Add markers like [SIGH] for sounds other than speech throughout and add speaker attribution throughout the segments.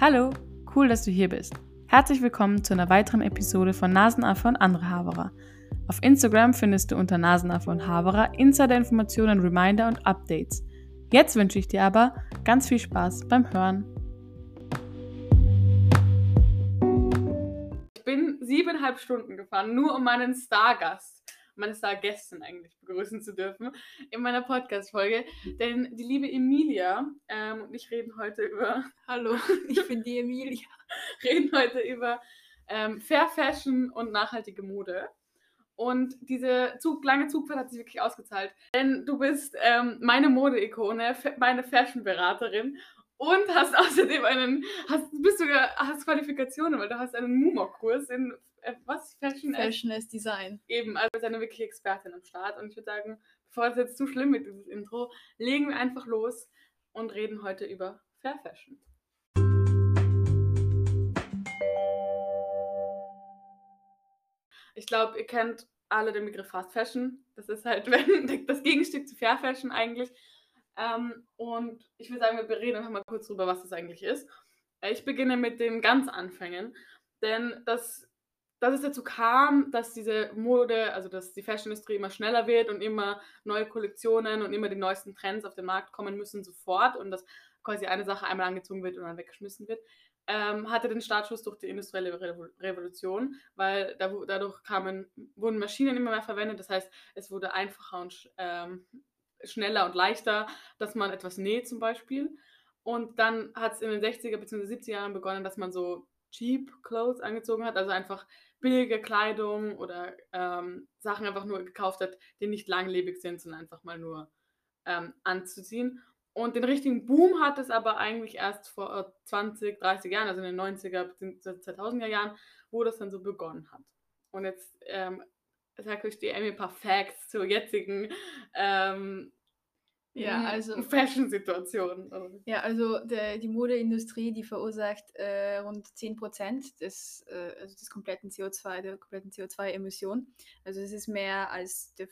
Speaker 1: Hallo, cool, dass du hier bist. Herzlich willkommen zu einer weiteren Episode von Nasenaffe und andere Haberer. Auf Instagram findest du unter Nasenaffe und Haberer Insider-Informationen, Reminder und Updates. Jetzt wünsche ich dir aber ganz viel Spaß beim Hören. Ich bin siebeneinhalb Stunden gefahren, nur um meinen Stargast meine Stargästin eigentlich begrüßen zu dürfen in meiner Podcast-Folge. Denn die liebe Emilia ähm, und ich reden heute über. [LAUGHS]
Speaker 2: Hallo, [LAUGHS] ich bin die Emilia. [LAUGHS]
Speaker 1: reden heute über ähm, Fair Fashion und nachhaltige Mode. Und diese Zug, lange Zugfahrt hat sich wirklich ausgezahlt. Denn du bist ähm, meine Mode-Ikone, meine Fashion-Beraterin und hast außerdem einen, hast, bist sogar, hast Qualifikationen, weil du hast einen Mumok-Kurs in was?
Speaker 2: Fashion, Fashion as Design.
Speaker 1: Eben, also ist eine wirkliche Expertin am Start. Und ich würde sagen, bevor es jetzt zu schlimm wird, dieses Intro, legen wir einfach los und reden heute über Fair Fashion. Ich glaube, ihr kennt alle den Begriff Fast Fashion. Das ist halt [LAUGHS] das Gegenstück zu Fair Fashion eigentlich. Ähm, und ich würde sagen, wir reden einfach mal kurz drüber, was das eigentlich ist. Ich beginne mit den ganz Anfängen, denn das dass es dazu kam, dass diese Mode, also dass die Fashionindustrie immer schneller wird und immer neue Kollektionen und immer die neuesten Trends auf den Markt kommen müssen sofort und dass quasi eine Sache einmal angezogen wird und dann weggeschmissen wird, ähm, hatte den Startschuss durch die industrielle Revolution, weil da, dadurch kamen, wurden Maschinen immer mehr verwendet, das heißt, es wurde einfacher und ähm, schneller und leichter, dass man etwas näht zum Beispiel. Und dann hat es in den 60er bzw. 70er Jahren begonnen, dass man so cheap Clothes angezogen hat, also einfach billige Kleidung oder ähm, Sachen einfach nur gekauft hat, die nicht langlebig sind, sondern einfach mal nur ähm, anzuziehen. Und den richtigen Boom hat es aber eigentlich erst vor 20, 30 Jahren, also in den 90er bzw. 2000er Jahren, wo das dann so begonnen hat. Und jetzt ähm, sage ich dir ein paar Facts zur jetzigen ähm, ja, also Fashion-Situation.
Speaker 2: Ja, also der, die Modeindustrie, die verursacht äh, rund 10% des, äh, also des kompletten CO2, der kompletten CO2-Emission. Also es ist mehr als der,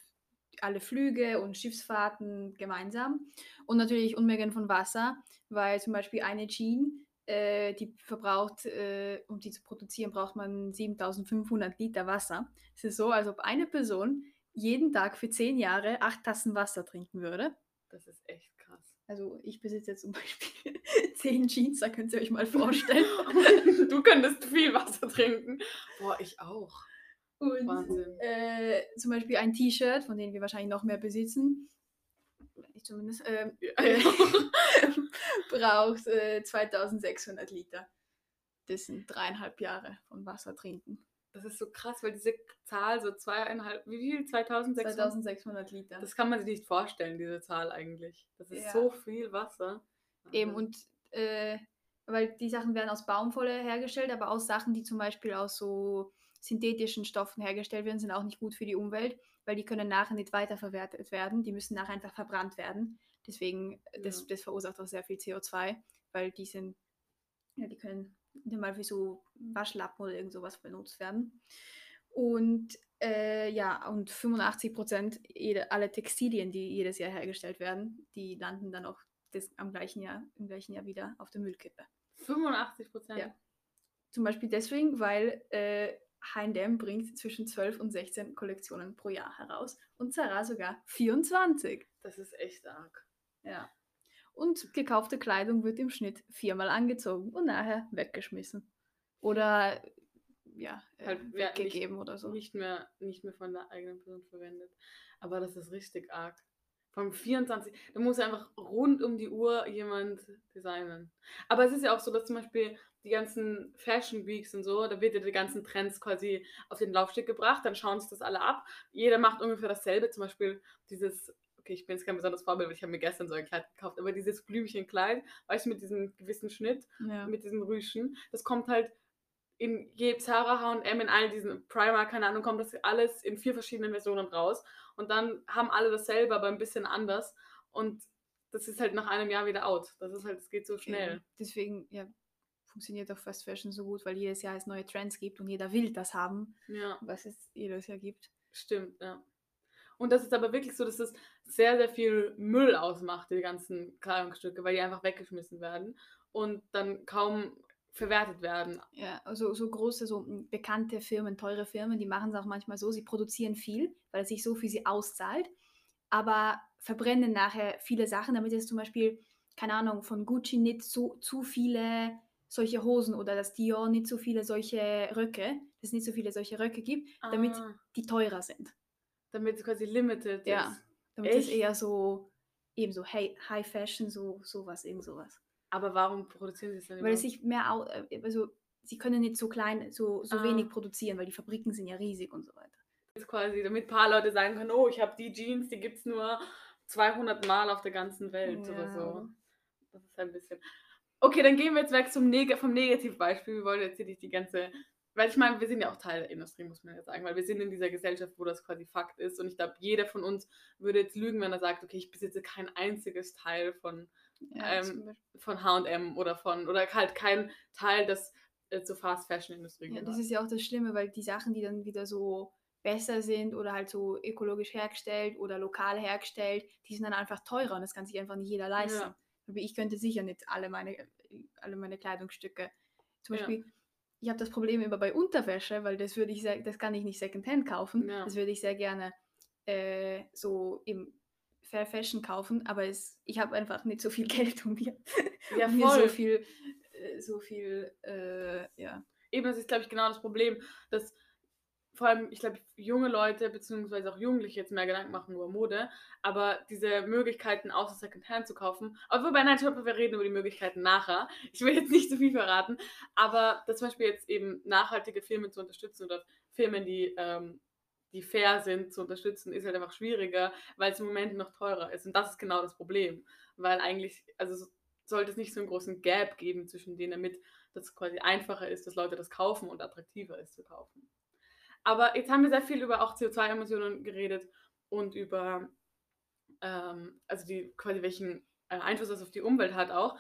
Speaker 2: alle Flüge und Schiffsfahrten gemeinsam. Und natürlich Unmengen von Wasser, weil zum Beispiel eine Jean, äh, die verbraucht, äh, um die zu produzieren, braucht man 7500 Liter Wasser. Es ist so, als ob eine Person jeden Tag für 10 Jahre 8 Tassen Wasser trinken würde.
Speaker 1: Das ist echt krass.
Speaker 2: Also ich besitze jetzt zum Beispiel [LAUGHS] zehn Jeans, da könnt ihr euch mal vorstellen. [LAUGHS]
Speaker 1: du könntest viel Wasser trinken. Boah, ich auch.
Speaker 2: Und Wahnsinn. Äh, zum Beispiel ein T-Shirt, von dem wir wahrscheinlich noch mehr besitzen. Ich zumindest. Äh, äh, [LAUGHS] braucht äh, 2600 Liter. Das sind dreieinhalb Jahre von Wasser trinken.
Speaker 1: Das ist so krass, weil diese Zahl so zweieinhalb, wie viel? 2600?
Speaker 2: 2600 Liter.
Speaker 1: Das kann man sich nicht vorstellen, diese Zahl eigentlich. Das ist ja. so viel Wasser.
Speaker 2: Eben, und äh, weil die Sachen werden aus Baumwolle hergestellt, aber auch Sachen, die zum Beispiel aus so synthetischen Stoffen hergestellt werden, sind auch nicht gut für die Umwelt, weil die können nachher nicht weiterverwertet werden. Die müssen nachher einfach verbrannt werden. Deswegen, ja. das, das verursacht auch sehr viel CO2, weil die sind, ja, die können die mal für so Waschlappen oder irgend sowas benutzt werden. Und äh, ja, und 85 Prozent aller Textilien, die jedes Jahr hergestellt werden, die landen dann auch des, am gleichen Jahr, im gleichen Jahr wieder auf der Müllkippe.
Speaker 1: 85 Prozent? Ja.
Speaker 2: Zum Beispiel deswegen, weil äh, H&M bringt zwischen 12 und 16 Kollektionen pro Jahr heraus und Zara sogar 24.
Speaker 1: Das ist echt arg.
Speaker 2: Ja und gekaufte Kleidung wird im Schnitt viermal angezogen und nachher weggeschmissen. Oder ja, äh, halt weggegeben
Speaker 1: nicht,
Speaker 2: oder so.
Speaker 1: Nicht mehr, nicht mehr von der eigenen Person verwendet. Aber das ist richtig arg. Vom 24, da muss einfach rund um die Uhr jemand designen. Aber es ist ja auch so, dass zum Beispiel die ganzen Fashion Weeks und so, da wird ja die ganzen Trends quasi auf den Laufsteg gebracht, dann schauen sich das alle ab. Jeder macht ungefähr dasselbe, zum Beispiel dieses okay, ich bin jetzt kein besonderes Vorbild, weil ich habe mir gestern so ein Kleid gekauft, aber dieses Blümchenkleid, weißt du, mit diesem gewissen Schnitt, ja. mit diesen Rüschen, das kommt halt in Zara, H&M, in all diesen Primark, keine Ahnung, kommt das alles in vier verschiedenen Versionen raus und dann haben alle dasselbe, aber ein bisschen anders und das ist halt nach einem Jahr wieder out. Das ist halt, es geht so schnell.
Speaker 2: Deswegen, ja, funktioniert auch Fast Fashion so gut, weil jedes Jahr es neue Trends gibt und jeder will das haben,
Speaker 1: ja.
Speaker 2: was es jedes Jahr gibt.
Speaker 1: Stimmt, ja. Und das ist aber wirklich so, dass das sehr, sehr viel Müll ausmacht, die ganzen Kleidungsstücke, weil die einfach weggeschmissen werden und dann kaum verwertet werden.
Speaker 2: Ja, also so große, so bekannte Firmen, teure Firmen, die machen es auch manchmal so, sie produzieren viel, weil es sich so für sie auszahlt, aber verbrennen nachher viele Sachen, damit es zum Beispiel, keine Ahnung, von Gucci nicht so zu viele solche Hosen oder dass Dior nicht so viele solche Röcke, dass es nicht so viele solche Röcke gibt, damit
Speaker 1: Ah.
Speaker 2: die teurer sind.
Speaker 1: Damit es quasi limited
Speaker 2: Ja,
Speaker 1: ist.
Speaker 2: damit es
Speaker 1: Echt?
Speaker 2: eher so, eben so High, High Fashion, so sowas, irgend sowas.
Speaker 1: Aber warum produzieren sie es dann
Speaker 2: Weil es sich mehr, au- äh, also sie können nicht so klein, so, so
Speaker 1: Ah.
Speaker 2: wenig produzieren, weil die Fabriken sind ja riesig und so weiter.
Speaker 1: Jetzt quasi, damit ein paar Leute sagen können, oh, ich habe die Jeans, die gibt es nur 200 Mal auf der ganzen Welt oder
Speaker 2: Ja.
Speaker 1: so. Das ist ein bisschen. Okay, dann gehen wir jetzt weg zum Neg vom Negativbeispiel. Wir wollen jetzt hier nicht die ganze. Weil ich meine, wir sind ja auch Teil der Industrie, muss man ja sagen, weil wir sind in dieser Gesellschaft, wo das quasi Fakt ist. Und ich glaube, jeder von uns würde jetzt lügen, wenn er sagt, okay, ich besitze kein einziges Teil von,
Speaker 2: Ja,
Speaker 1: Ähm,
Speaker 2: Beispiel.
Speaker 1: von HM oder von, oder halt kein Teil, das äh, zur Fast Fashion Industrie
Speaker 2: ja,
Speaker 1: gehört.
Speaker 2: das ist ja auch das Schlimme, weil die Sachen, die dann wieder so besser sind oder halt so ökologisch hergestellt oder lokal hergestellt, die sind dann einfach teurer und das kann sich einfach nicht jeder leisten.
Speaker 1: Ja.
Speaker 2: Ich könnte sicher nicht alle meine, alle meine Kleidungsstücke. Zum
Speaker 1: Ja.
Speaker 2: Ich habe das Problem immer bei Unterwäsche, weil das würde ich sehr, das kann ich nicht Secondhand kaufen.
Speaker 1: Ja.
Speaker 2: Das würde ich sehr gerne äh, so im Fair Fashion kaufen, aber es, ich habe einfach nicht so viel [LAUGHS] Geld, um mir,
Speaker 1: Ja,
Speaker 2: um mir so viel, äh, so viel, äh, ja.
Speaker 1: eben, das ist, glaube ich, genau das Problem, dass vor allem, ich glaube, junge Leute beziehungsweise auch Jugendliche jetzt mehr Gedanken machen über Mode, aber diese Möglichkeiten außer Secondhand zu kaufen, aber wobei, nein, stopp, wir reden über die Möglichkeiten nachher. Ich will jetzt nicht zu viel verraten, aber dass zum Beispiel jetzt eben nachhaltige Firmen zu unterstützen oder Firmen, die, ähm, die fair sind, zu unterstützen, ist halt einfach schwieriger, weil es im Moment noch teurer ist. Und das ist genau das Problem, weil eigentlich, also sollte es nicht so einen großen Gap geben zwischen denen, damit das quasi einfacher ist, dass Leute das kaufen und attraktiver ist zu kaufen. Aber jetzt haben wir sehr viel über auch CO2-Emissionen geredet und über, ähm, also die quasi welchen äh, Einfluss das auf die Umwelt hat auch.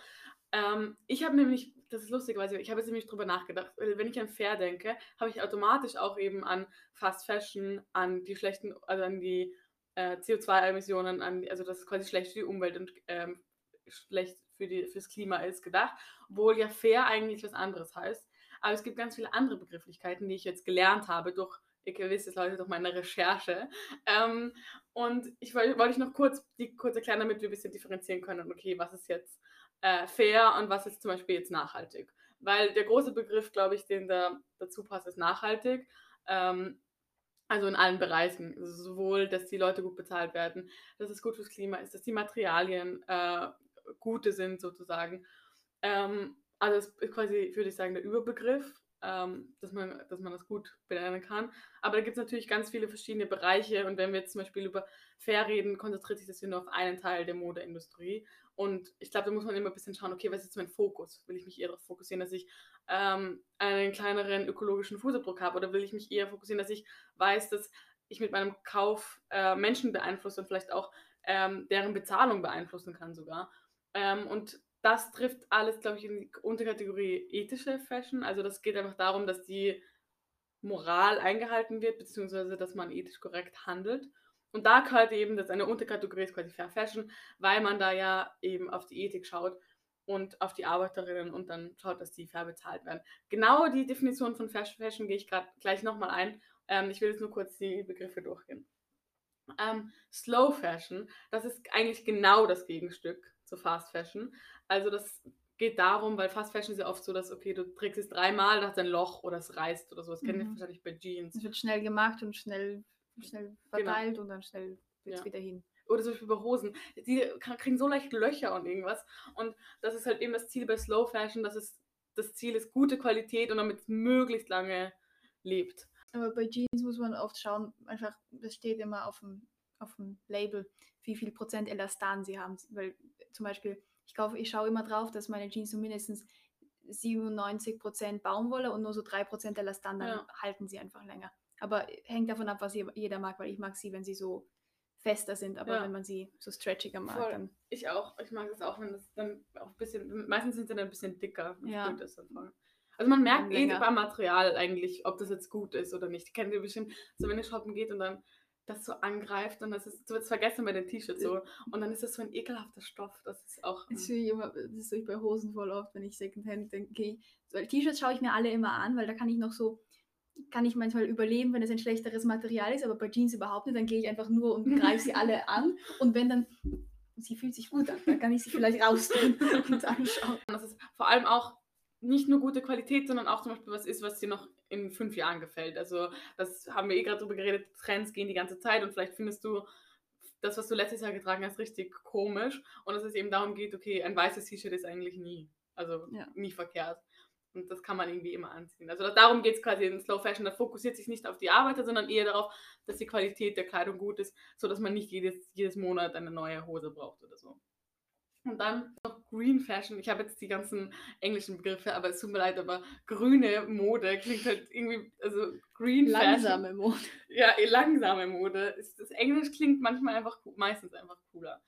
Speaker 1: Ähm, ich habe nämlich, das ist lustig, weil ich habe jetzt nämlich drüber nachgedacht, wenn ich an Fair denke, habe ich automatisch auch eben an Fast Fashion, an die schlechten, also an die äh, CO2-Emissionen, an die, also das ist quasi schlecht für die Umwelt und ähm, schlecht für die, fürs Klima ist gedacht, obwohl ja fair eigentlich was anderes heißt. Aber es gibt ganz viele andere Begrifflichkeiten, die ich jetzt gelernt habe durch, ihr wisst es Leute, durch meine Recherche. Ähm, und ich wollte wollte ich noch kurz, die kurz erklären, damit wir ein bisschen differenzieren können, okay, was ist jetzt äh, fair und was ist zum Beispiel jetzt nachhaltig. Weil der große Begriff, glaube ich, den da dazu passt, ist nachhaltig. Ähm, also in allen Bereichen. Also sowohl, dass die Leute gut bezahlt werden, dass es gut fürs Klima ist, dass die Materialien äh, gute sind sozusagen. Ähm, also das ist quasi, würde ich sagen, der Überbegriff, ähm, dass, man, dass man das gut benennen kann. Aber da gibt es natürlich ganz viele verschiedene Bereiche und wenn wir jetzt zum Beispiel über Fair reden, konzentriert sich das hier nur auf einen Teil der Modeindustrie. Und ich glaube, da muss man immer ein bisschen schauen, okay, was ist jetzt mein Fokus? Will ich mich eher darauf fokussieren, dass ich ähm, einen kleineren ökologischen Fußabdruck habe oder will ich mich eher fokussieren, dass ich weiß, dass ich mit meinem Kauf äh, Menschen beeinflusse und vielleicht auch ähm, deren Bezahlung beeinflussen kann sogar. Ähm, und das trifft alles, glaube ich, in die Unterkategorie ethische Fashion. Also das geht einfach darum, dass die Moral eingehalten wird, beziehungsweise dass man ethisch korrekt handelt. Und da gehört eben, dass eine Unterkategorie ist quasi Fair Fashion, weil man da ja eben auf die Ethik schaut und auf die Arbeiterinnen und dann schaut, dass die fair bezahlt werden. Genau die Definition von Fair Fashion gehe ich gerade gleich nochmal ein. Ähm, ich will jetzt nur kurz die Begriffe durchgehen. Ähm, Slow Fashion, das ist eigentlich genau das Gegenstück zu Fast Fashion. Also das geht darum, weil Fast Fashion ist ja oft so, dass, okay, du trägst es dreimal, da es ein Loch oder es reißt oder so. Das kennt ihr
Speaker 2: Mhm.
Speaker 1: wahrscheinlich bei Jeans.
Speaker 2: Es wird schnell gemacht und schnell, schnell verteilt und dann schnell wird es
Speaker 1: Ja.
Speaker 2: wieder hin.
Speaker 1: Oder zum Beispiel bei Hosen. Die kriegen so leicht Löcher und irgendwas. Und das ist halt eben das Ziel bei Slow Fashion, dass es das Ziel ist gute Qualität und damit es möglichst lange lebt.
Speaker 2: Aber bei Jeans muss man oft schauen, einfach, das steht immer auf dem, auf dem Label, wie viel Prozent Elastan sie haben. Weil zum Beispiel, ich, kaufe, ich schaue immer drauf, dass meine Jeans so mindestens 97 Prozent Baumwolle und nur so 3 Prozent Elastan, dann
Speaker 1: Ja.
Speaker 2: halten sie einfach länger. Aber hängt davon ab, was je- jeder mag, weil ich mag sie, wenn sie so fester sind, aber
Speaker 1: Ja.
Speaker 2: wenn man sie so stretchiger mag,
Speaker 1: Voll.
Speaker 2: dann
Speaker 1: Ich auch. Ich mag es auch, wenn das dann auch ein bisschen. Meistens sind sie dann ein bisschen dicker.
Speaker 2: Ja.
Speaker 1: Also man merkt eh beim Material eigentlich, ob das jetzt gut ist oder nicht. Kennt ihr bestimmt, so wenn ihr shoppen geht und dann das so angreift und das ist, du wirst vergessen bei den T-Shirts so. Und dann ist das so ein ekelhafter Stoff. Das ist auch.
Speaker 2: Das sehe ich immer, das sehe ich bei Hosen voll oft, wenn ich Secondhand denke, okay, weil T-Shirts schaue ich mir alle immer an, weil da kann ich noch so, kann ich manchmal überleben, wenn es ein schlechteres Material ist, aber bei Jeans überhaupt nicht, dann gehe ich einfach nur und greife sie alle [LAUGHS] an und wenn dann sie fühlt sich gut an, dann kann ich sie vielleicht rausnehmen [LAUGHS] und anschauen.
Speaker 1: Das ist vor allem auch nicht nur gute Qualität, sondern auch zum Beispiel was ist, was dir noch in fünf Jahren gefällt. Also das haben wir eh gerade drüber geredet, Trends gehen die ganze Zeit und vielleicht findest du das, was du letztes Jahr getragen hast, richtig komisch und dass es eben darum geht, okay, ein weißes T-Shirt ist eigentlich nie, also ja. nie verkehrt. Und das kann man irgendwie immer anziehen. Also darum geht es quasi in Slow Fashion. Da fokussiert sich nicht auf die Arbeiter, sondern eher darauf, dass die Qualität der Kleidung gut ist, sodass man nicht jedes, jedes Monat eine neue Hose braucht oder so. Und dann noch Green Fashion. Ich habe jetzt die ganzen englischen Begriffe, aber es tut mir leid, aber grüne Mode klingt halt irgendwie, also Green
Speaker 2: langsame
Speaker 1: Fashion.
Speaker 2: Mode.
Speaker 1: Ja, eh, langsame Mode. Das Englisch klingt manchmal einfach, meistens einfach cooler.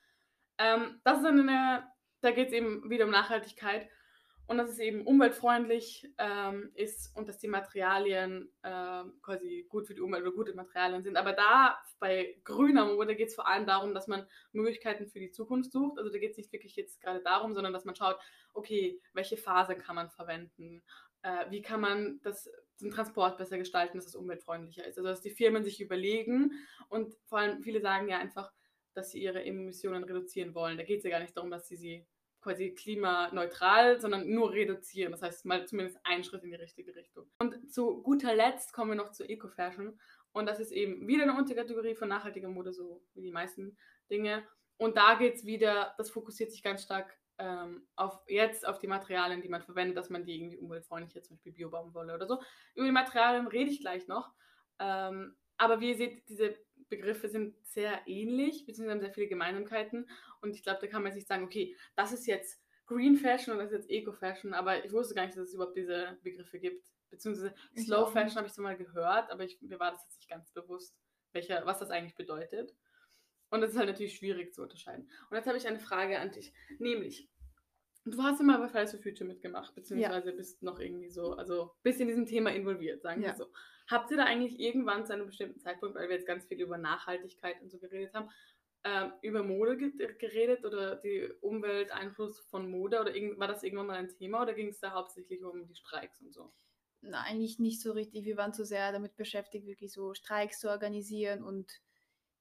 Speaker 1: Ähm, das ist dann eine, da geht es eben wieder um Nachhaltigkeit und dass es eben umweltfreundlich ähm, ist und dass die Materialien äh, quasi gut für die Umwelt oder gute Materialien sind. Aber da bei grüner Mode geht es vor allem darum, dass man Möglichkeiten für die Zukunft sucht. Also da geht es nicht wirklich jetzt gerade darum, sondern dass man schaut, okay, welche Phase kann man verwenden? Äh, wie kann man das, den Transport besser gestalten, dass es umweltfreundlicher ist? Also dass die Firmen sich überlegen und vor allem viele sagen ja einfach, dass sie ihre Emissionen reduzieren wollen. Da geht es ja gar nicht darum, dass sie sie quasi klimaneutral, sondern nur reduzieren. Das heißt, mal zumindest ein Schritt in die richtige Richtung. Und zu guter Letzt kommen wir noch zu Eco-Fashion. Und das ist eben wieder eine Unterkategorie von nachhaltiger Mode, so wie die meisten Dinge. Und da geht es wieder, das fokussiert sich ganz stark ähm, auf jetzt auf die Materialien, die man verwendet, dass man die irgendwie umweltfreundlicher, zum Beispiel Biobaumwolle oder so. Über die Materialien rede ich gleich noch. Ähm, aber wie ihr seht, diese Begriffe sind sehr ähnlich, beziehungsweise haben sehr viele Gemeinsamkeiten. Und ich glaube, da kann man sich sagen, okay, das ist jetzt Green Fashion und das ist jetzt Eco Fashion, aber ich wusste gar nicht, dass es überhaupt diese Begriffe gibt. Beziehungsweise Slow Fashion habe ich so mal gehört, aber ich, mir war das jetzt nicht ganz bewusst, welcher, was das eigentlich bedeutet. Und das ist halt natürlich schwierig zu unterscheiden. Und jetzt habe ich eine Frage an dich. Nämlich, du hast immer bei Fridays for Future mitgemacht, beziehungsweise ja. bist noch irgendwie so, also bist in diesem Thema involviert, sagen wir ja. so. Habt ihr da eigentlich irgendwann zu einem bestimmten Zeitpunkt, weil wir jetzt ganz viel über Nachhaltigkeit und so geredet haben, ähm, über Mode geredet oder die Umwelteinfluss von Mode oder war das irgendwann mal ein Thema oder ging es da hauptsächlich um die Streiks und so?
Speaker 2: Nein, eigentlich nicht so richtig. Wir waren zu sehr damit beschäftigt, wirklich so Streiks zu organisieren und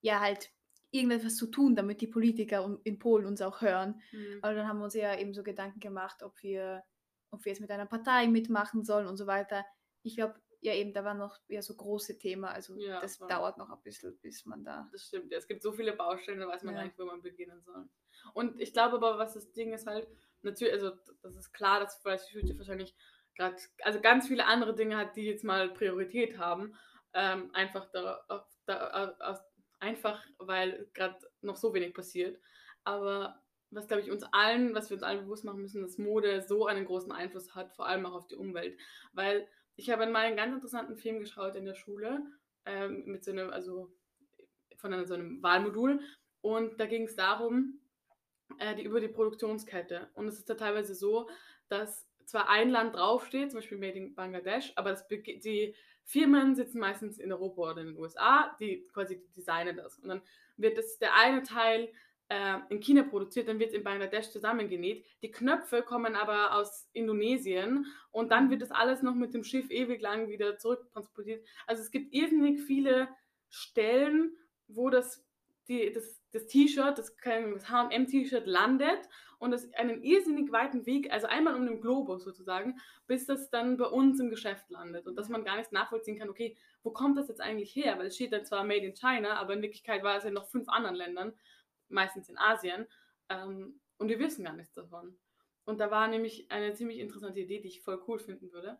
Speaker 2: ja, halt irgendetwas zu tun, damit die Politiker in Polen uns auch hören. Mhm. Aber dann haben wir uns ja eben so Gedanken gemacht, ob wir, ob wir jetzt mit einer Partei mitmachen sollen und so weiter. Ich glaube, ja eben, da war noch ja so große Thema, also ja, das war. dauert noch ein bisschen, bis man da.
Speaker 1: Das stimmt, ja. es gibt so viele Baustellen, da weiß man ja. gar nicht, wo man beginnen soll. Und ich glaube aber, was das Ding ist halt, natürlich, also das ist klar, dass vielleicht Future wahrscheinlich gerade, also ganz viele andere Dinge hat, die jetzt mal Priorität haben, ähm, einfach da, da, einfach, weil gerade noch so wenig passiert. Aber was, glaube ich, uns allen, was wir uns allen bewusst machen müssen, dass Mode so einen großen Einfluss hat, vor allem auch auf die Umwelt. Weil ich habe mal einen ganz interessanten Film geschaut in der Schule, ähm, mit so einem, also von einem, so einem Wahlmodul. Und da ging es darum, äh, die, über die Produktionskette. Und es ist da teilweise so, dass zwar ein Land draufsteht, zum Beispiel Made in Bangladesch, aber das, die Firmen sitzen meistens in Europa oder in den USA, die quasi designen das. Und dann wird das der eine Teil äh, in China produziert, dann wird es in Bangladesch zusammengenäht. Die Knöpfe kommen aber aus Indonesien und dann wird das alles noch mit dem Schiff ewig lang wieder zurücktransportiert. Also es gibt irrsinnig viele Stellen, wo das, das T-Shirt, das, das HM-T-Shirt landet und es einen irrsinnig weiten Weg, also einmal um den Globus sozusagen, bis das dann bei uns im Geschäft landet und dass man gar nicht nachvollziehen kann, okay, wo kommt das jetzt eigentlich her? Weil es steht dann zwar Made in China, aber in Wirklichkeit war es in noch fünf anderen Ländern meistens in Asien. Ähm, und wir wissen gar nichts davon. Und da war nämlich eine ziemlich interessante Idee, die ich voll cool finden würde,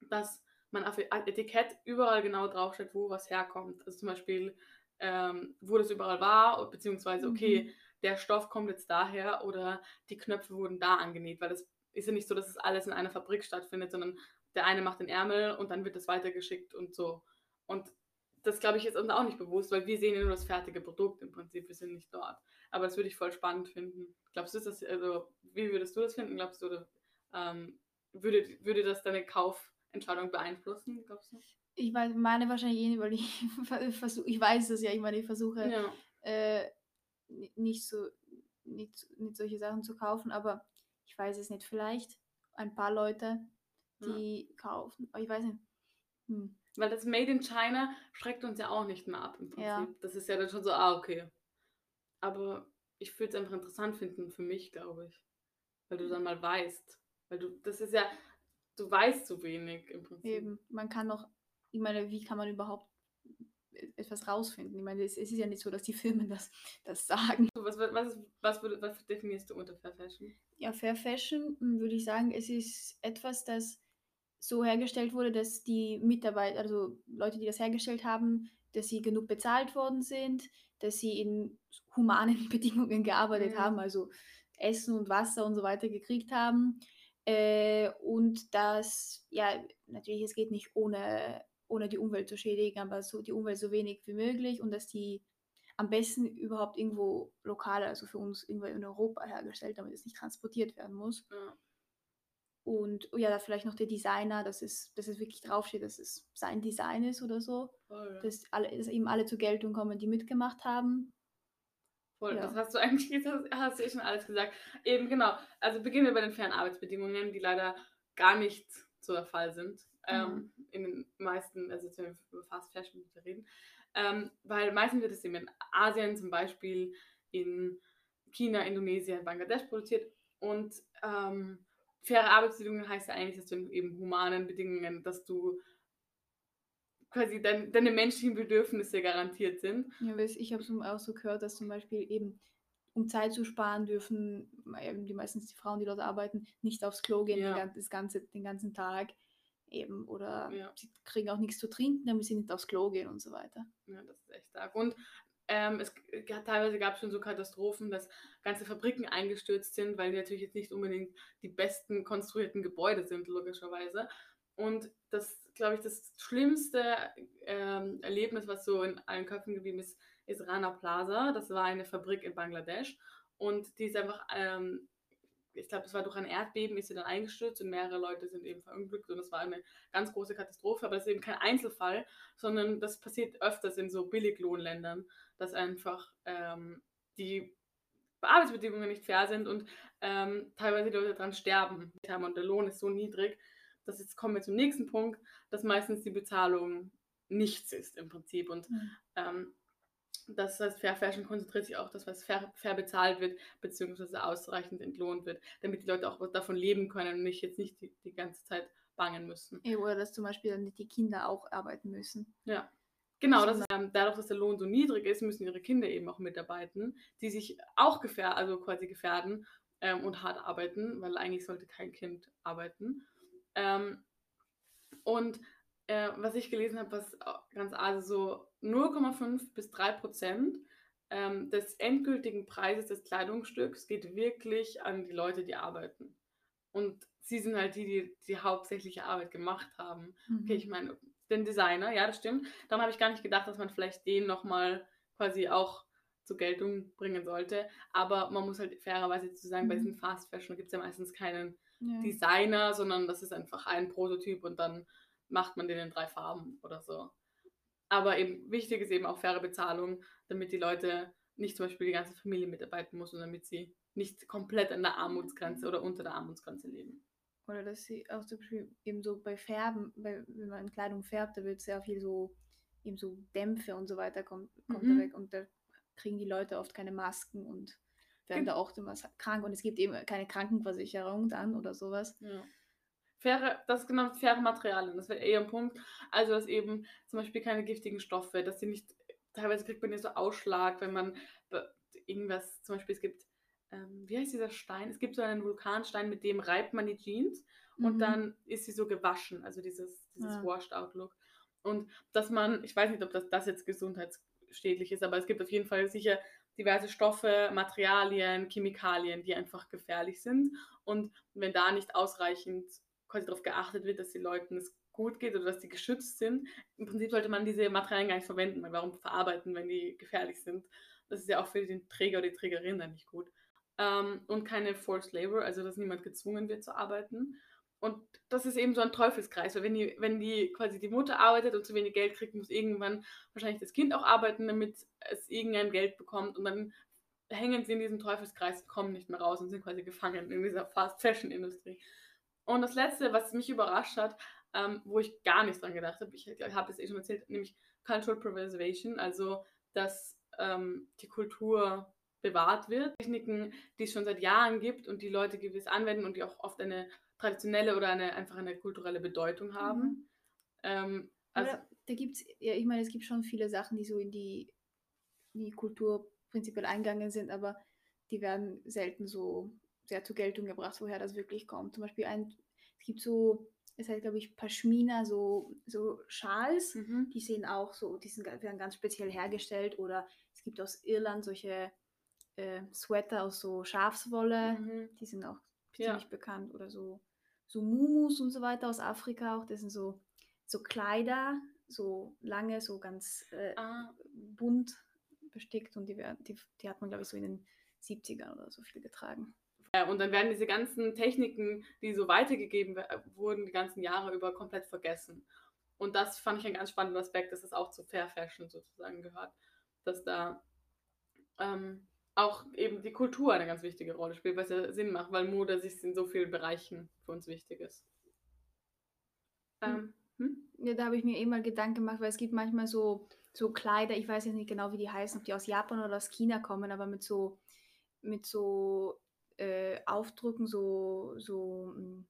Speaker 1: dass man auf Etikett überall genau draufsteht, wo was herkommt. Also zum Beispiel, ähm, wo das überall war, beziehungsweise, okay, mhm. der Stoff kommt jetzt daher oder die Knöpfe wurden da angenäht, weil es ist ja nicht so, dass es alles in einer Fabrik stattfindet, sondern der eine macht den Ärmel und dann wird das weitergeschickt und so. Und das glaube ich ist uns auch nicht bewusst, weil wir sehen ja nur das fertige Produkt im Prinzip, wir sind nicht dort. Aber das würde ich voll spannend finden. Glaubst du, das, also wie würdest du das finden? Glaubst du, ähm, würde, würde das deine Kauf Entscheidung beeinflussen, glaubst du?
Speaker 2: Ich meine wahrscheinlich eh nicht, weil ich [LAUGHS] versuche, ich weiß es ja, ich meine, ich versuche
Speaker 1: Ja.
Speaker 2: äh, ni- nicht so, nicht, nicht solche Sachen zu kaufen, aber ich weiß es nicht, vielleicht ein paar Leute,
Speaker 1: Ja.
Speaker 2: die kaufen, aber ich weiß nicht. Hm.
Speaker 1: Weil das Made in China schreckt uns ja auch nicht mehr ab im Prinzip.
Speaker 2: Ja.
Speaker 1: Das ist ja dann schon so, ah, okay. Aber ich würde es einfach interessant finden für mich, glaube ich. Weil du dann mal weißt. Weil du, das ist ja, du weißt so wenig im Prinzip.
Speaker 2: Eben, man kann noch, ich meine, wie kann man überhaupt etwas rausfinden? Ich meine, es, es ist ja nicht so, dass die Firmen das, das sagen.
Speaker 1: Was, was, was, was, was definierst du unter Fair Fashion?
Speaker 2: Ja, Fair Fashion hm, würde ich sagen, es ist etwas, das so hergestellt wurde, dass die Mitarbeiter, also Leute, die das hergestellt haben, dass sie genug bezahlt worden sind, dass sie in humanen [LAUGHS] Bedingungen gearbeitet
Speaker 1: Mhm.
Speaker 2: haben, also Essen und Wasser und so weiter gekriegt haben. Äh, und dass, ja, natürlich, es geht nicht ohne, ohne die Umwelt zu schädigen, aber so die Umwelt so wenig wie möglich und dass die am besten überhaupt irgendwo lokal, also für uns irgendwo in Europa hergestellt, damit es nicht transportiert werden muss.
Speaker 1: Ja.
Speaker 2: Und oh ja, da vielleicht noch der Designer, dass es, dass es wirklich draufsteht, dass es sein Design ist oder so.
Speaker 1: Voll.
Speaker 2: Dass, alle, dass eben alle zur Geltung kommen, die mitgemacht haben.
Speaker 1: Voll,
Speaker 2: Ja.
Speaker 1: das hast du [LAUGHS] eigentlich jetzt hast, du eh schon alles gesagt. Eben genau. Also beginnen wir bei den fairen Arbeitsbedingungen, die leider gar nicht so der Fall sind. Ähm, in den meisten, also jetzt, wenn wir über Fast Fashion reden. Ähm, weil meistens wird es eben in Asien zum Beispiel, in China, Indonesien, Bangladesch produziert. Und ähm, faire Arbeitsbedingungen heißt ja eigentlich, dass du in eben humanen Bedingungen, dass du quasi dein, deine menschlichen Bedürfnisse garantiert sind.
Speaker 2: Ja, ich habe es auch so gehört, dass zum Beispiel eben, um Zeit zu sparen, dürfen eben die meistens die Frauen, die dort arbeiten, nicht aufs Klo gehen
Speaker 1: Ja.
Speaker 2: das ganze, den ganzen Tag. Eben, oder
Speaker 1: Ja.
Speaker 2: sie kriegen auch nichts zu trinken, damit sie nicht aufs Klo gehen und so weiter.
Speaker 1: Ja, das ist echt stark. Und ähm, es g- teilweise gab es schon so Katastrophen, dass ganze Fabriken eingestürzt sind, weil die natürlich jetzt nicht unbedingt die besten konstruierten Gebäude sind, logischerweise. Und das, glaube ich, das schlimmste ähm, Erlebnis, was so in allen Köpfen geblieben ist, ist Rana Plaza. Das war eine Fabrik in Bangladesch. Und die ist einfach, ähm, ich glaube, es war durch ein Erdbeben, ist sie dann eingestürzt und mehrere Leute sind eben verunglückt. Und es war eine ganz große Katastrophe. Aber das ist eben kein Einzelfall, sondern das passiert öfters in so Billiglohnländern, dass einfach ähm, die Arbeitsbedingungen nicht fair sind und ähm, teilweise die Leute daran sterben. Und der Lohn ist so niedrig, dass jetzt kommen wir zum nächsten Punkt, dass meistens die Bezahlung nichts ist im Prinzip. Und
Speaker 2: Mhm.
Speaker 1: ähm, das heißt, Fair Fashion konzentriert sich auch, dass was fair, fair bezahlt wird, beziehungsweise ausreichend entlohnt wird, damit die Leute auch davon leben können und nicht jetzt nicht die, die ganze Zeit bangen müssen.
Speaker 2: Ja, Oder dass zum Beispiel dann die Kinder auch arbeiten müssen.
Speaker 1: Ja. Genau, das ähm, dadurch, dass der Lohn so niedrig ist, müssen ihre Kinder eben auch mitarbeiten, die sich auch gefährden, also quasi gefährden ähm, und hart arbeiten, weil eigentlich sollte kein Kind arbeiten. Ähm, und äh, was ich gelesen habe, was ganz also so 0,5 bis 3 Prozent ähm, des endgültigen Preises des Kleidungsstücks geht wirklich an die Leute, die arbeiten. Und sie sind halt die, die die hauptsächliche Arbeit gemacht haben. Okay, ich meine, den Designer, ja, das stimmt. Darum habe ich gar nicht gedacht, dass man vielleicht den nochmal quasi auch zur Geltung bringen sollte. Aber man muss halt fairerweise zu sagen, bei
Speaker 2: Mhm.
Speaker 1: diesen Fast Fashion gibt es ja meistens keinen
Speaker 2: ja.
Speaker 1: Designer, sondern das ist einfach ein Prototyp und dann macht man den in drei Farben oder so. Aber eben wichtig ist eben auch faire Bezahlung, damit die Leute nicht zum Beispiel die ganze Familie mitarbeiten muss und damit sie nicht komplett an der Armutsgrenze oder unter der Armutsgrenze leben.
Speaker 2: Oder dass sie auch zum Beispiel eben so bei Färben, bei, wenn man Kleidung färbt, da wird sehr viel so, eben so Dämpfe und so weiter kommt, kommt
Speaker 1: Mhm.
Speaker 2: da weg und da kriegen die Leute oft keine Masken und werden
Speaker 1: Gen-
Speaker 2: da auch immer krank und es gibt eben keine Krankenversicherung dann oder sowas.
Speaker 1: Ja. Faire, das ist genau faire Materialien, das wäre eher ein Punkt. Also, dass eben zum Beispiel keine giftigen Stoffe, dass sie nicht, teilweise kriegt man ja so Ausschlag, wenn man irgendwas, zum Beispiel es gibt, ähm, wie heißt dieser Stein? Es gibt so einen Vulkanstein, mit dem reibt man die Jeans und
Speaker 2: Mhm.
Speaker 1: dann ist sie so gewaschen, also dieses, dieses
Speaker 2: Ah.
Speaker 1: Washed Out Look. Und dass man, ich weiß nicht, ob das, das jetzt gesundheitsschädlich ist, aber es gibt auf jeden Fall sicher diverse Stoffe, Materialien, Chemikalien, die einfach gefährlich sind. Und wenn da nicht ausreichend quasi darauf geachtet wird, dass den Leuten es gut geht oder dass die geschützt sind, im Prinzip sollte man diese Materialien gar nicht verwenden, weil warum verarbeiten, wenn die gefährlich sind? Das ist ja auch für den Träger oder die Trägerin dann nicht gut. Ähm, und keine Forced Labor, also dass niemand gezwungen wird zu arbeiten. und das ist eben so ein Teufelskreis, weil wenn die, wenn die quasi die Mutter arbeitet und zu wenig Geld kriegt, muss irgendwann wahrscheinlich das Kind auch arbeiten, damit es irgendein Geld bekommt und dann hängen sie in diesem Teufelskreis, kommen nicht mehr raus und sind quasi gefangen in dieser Fast-Fashion-Industrie. Und das Letzte, was mich überrascht hat, ähm, wo ich gar nicht dran gedacht habe, ich, habe es eh schon erzählt, nämlich Cultural Preservation, also dass ähm, die Kultur bewahrt wird. Techniken, die es schon seit Jahren gibt und die Leute gewiss anwenden und die auch oft eine traditionelle oder eine einfach eine kulturelle Bedeutung haben. Mhm.
Speaker 2: Ähm, also, da gibt es, ja, ich meine, es gibt schon viele Sachen, die so in die, in die Kultur prinzipiell eingegangen sind, aber die werden selten so sehr zur Geltung gebracht, woher das wirklich kommt. Zum Beispiel ein, es gibt so, es heißt glaube ich Pashmina, so, so Schals, mhm. die sehen auch so, die sind, werden ganz speziell hergestellt oder es gibt aus Irland solche äh, Sweater aus so Schafswolle, mhm. die sind auch ja. ziemlich bekannt oder so, so Mumus und so weiter aus Afrika auch, das sind so, so Kleider, so lange, so ganz äh, ah. bunt bestickt und die, die, die hat man glaube ich so in den 70ern oder so viel getragen.
Speaker 1: Und dann werden diese ganzen Techniken, die so weitergegeben wurden, die ganzen Jahre über komplett vergessen. Und das fand ich einen ganz spannenden Aspekt, dass es auch zu Fair Fashion sozusagen gehört. Dass da ähm, auch eben die Kultur eine ganz wichtige Rolle spielt, was ja Sinn macht, weil Mode sich in so vielen Bereichen für uns wichtig ist.
Speaker 2: Hm. Ähm, hm? Ja, da habe ich mir eh mal Gedanken gemacht, weil es gibt manchmal so, so Kleider, ich weiß jetzt nicht genau, wie die heißen, ob die aus Japan oder aus China kommen, aber mit so, mit so äh, Aufdrücken, so, so, hm,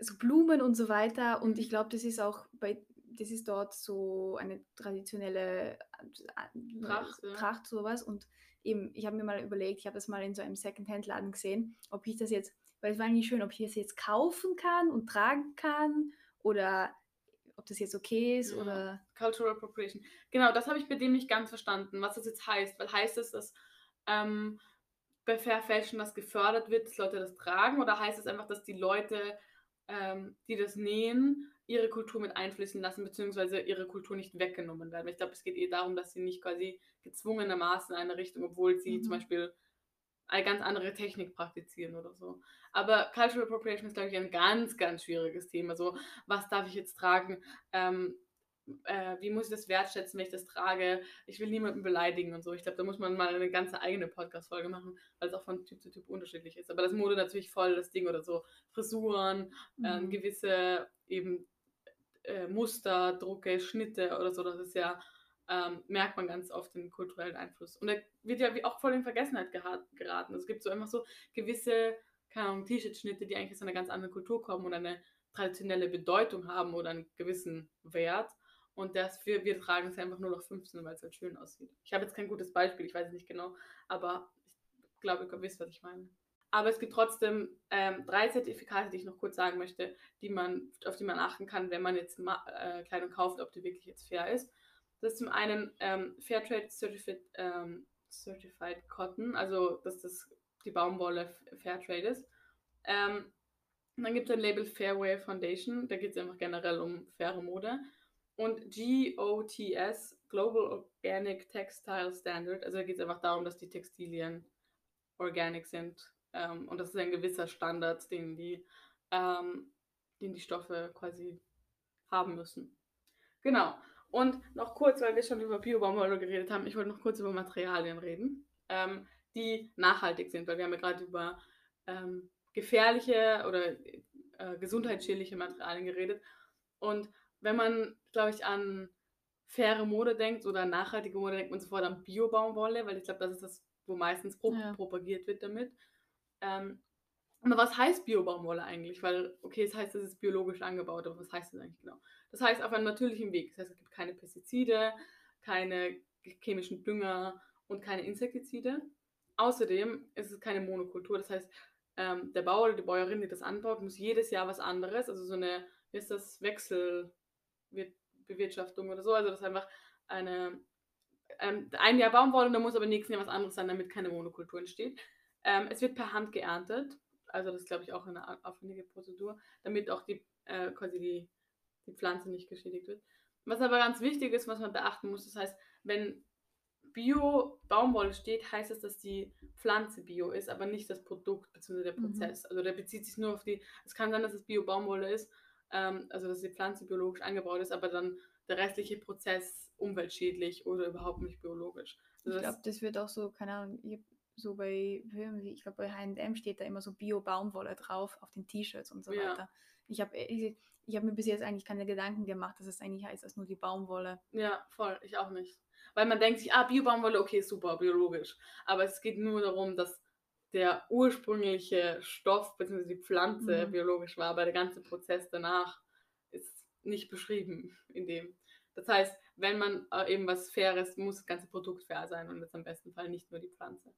Speaker 2: so Blumen und so weiter. Und ich mhm. glaube, das ist auch bei, das ist dort so eine traditionelle äh, Tracht, ja. Tracht sowas. Und eben, ich habe mir mal überlegt, ich habe das mal in so einem Secondhand-Laden gesehen, ob ich das jetzt, weil es war nicht schön, ob ich das jetzt kaufen kann und tragen kann oder ob das jetzt okay ist ja. oder.
Speaker 1: Cultural Appropriation. Genau, das habe ich bei dem nicht ganz verstanden, was das jetzt heißt. Weil heißt es, dass ähm, bei Fair Fashion das gefördert wird, dass Leute das tragen? Oder heißt es einfach, dass die Leute, ähm, die das nähen, ihre Kultur mit einfließen lassen, beziehungsweise ihre Kultur nicht weggenommen werden? Ich glaube, es geht eher darum, dass sie nicht quasi gezwungenermaßen in eine Richtung, obwohl sie mhm. zum Beispiel eine ganz andere Technik praktizieren oder so. Aber Cultural Appropriation ist, glaube ich, ein ganz, ganz schwieriges Thema. So, was darf ich jetzt tragen? Ähm, äh, wie muss ich das wertschätzen, wenn ich das trage? Ich will niemanden beleidigen und so. Ich glaube, da muss man mal eine ganze eigene Podcast-Folge machen, weil es auch von Typ zu Typ unterschiedlich ist. Aber das Mode natürlich voll das Ding oder so. Frisuren, ähm, mhm. äh, gewisse eben äh, Muster, Drucke, Schnitte oder so. Das ist ja, ähm, merkt man ganz oft den kulturellen Einfluss. Und er wird ja auch voll in Vergessenheit geraten. Es gibt so einfach so gewisse, keine Ahnung, T-Shirt-Schnitte, die eigentlich aus einer ganz anderen Kultur kommen und eine traditionelle Bedeutung haben oder einen gewissen Wert. Und das wir, wir tragen es einfach nur noch 15, weil es halt schön aussieht. Ich habe jetzt kein gutes Beispiel, ich weiß es nicht genau, aber ich glaube, ihr wisst, was ich meine. Aber es gibt trotzdem ähm, drei Zertifikate, die ich noch kurz sagen möchte, die man, auf die man achten kann, wenn man jetzt äh, Kleidung kauft, ob die wirklich jetzt fair ist. Das ist zum einen ähm, Fairtrade Certified, ähm, Certified Cotton, also dass das die Baumwolle Fairtrade ist. Ähm, dann gibt es ein Label Fairway Foundation, da geht es einfach generell um faire Mode und GOTS, Global Organic Textile Standard. Also da geht es einfach darum, dass die Textilien organic sind. Ähm, und das ist ein gewisser Standard, den die, ähm, den die Stoffe quasi haben müssen. Genau. Und noch kurz, weil wir schon über Biobaumwolle geredet haben, ich wollte noch kurz über Materialien reden, ähm, die nachhaltig sind, weil wir haben ja gerade über ähm, gefährliche oder äh, gesundheitsschädliche Materialien geredet. Und wenn man, glaube ich, an faire Mode denkt oder nachhaltige Mode, denkt man sofort an Bio-Baumwolle, weil ich glaube, das ist das, wo meistens pro ja. propagiert wird damit. Ähm, aber was heißt Bio-Baumwolle eigentlich? Weil, okay, es heißt, es ist biologisch angebaut, aber was heißt das eigentlich genau? Das heißt auf einem natürlichen Weg. Das heißt, es gibt keine Pestizide, keine chemischen Dünger und keine Insektizide. Außerdem ist es keine Monokultur. Das heißt, ähm, der Bauer oder die Bäuerin, die das anbaut, muss jedes Jahr was anderes, also so eine, wie ist das, Wechsel, Bewirtschaftung oder so. Also das ist einfach eine, ähm, ein Jahr Baumwolle und dann muss aber nächsten Jahr was anderes sein, damit keine Monokultur entsteht. Ähm, es wird per Hand geerntet, also das ist glaube ich auch eine aufwendige Prozedur, damit auch die äh, quasi die, die Pflanze nicht geschädigt wird. Was aber ganz wichtig ist, was man beachten muss, das heißt, wenn Bio-Baumwolle steht, heißt es, dass die Pflanze bio ist, aber nicht das Produkt bzw. der
Speaker 2: Mhm.
Speaker 1: Prozess. Also der bezieht sich nur auf die, es kann sein, dass es Bio-Baumwolle ist, ähm, also dass die Pflanze biologisch angebaut ist, aber dann der restliche Prozess umweltschädlich oder überhaupt nicht biologisch. Also
Speaker 2: Ich glaube, das wird auch so, keine Ahnung, so bei Firmen wie, ich glaube, bei H&M steht da immer so Bio-Baumwolle drauf auf den T-Shirts und so
Speaker 1: Ja.
Speaker 2: weiter. Ich habe ich, ich hab mir bis jetzt eigentlich keine Gedanken gemacht, dass es eigentlich heißt, als nur die Baumwolle.
Speaker 1: Ja, voll, ich auch nicht. Weil man denkt sich, ah, Bio-Baumwolle, okay, super, biologisch. Aber es geht nur darum, dass der ursprüngliche Stoff bzw. die Pflanze
Speaker 2: Mhm.
Speaker 1: biologisch war, aber der ganze Prozess danach ist nicht beschrieben in dem. Das heißt, wenn man äh, eben was Faires, muss das ganze Produkt fair sein und jetzt am besten Fall nicht nur die Pflanze.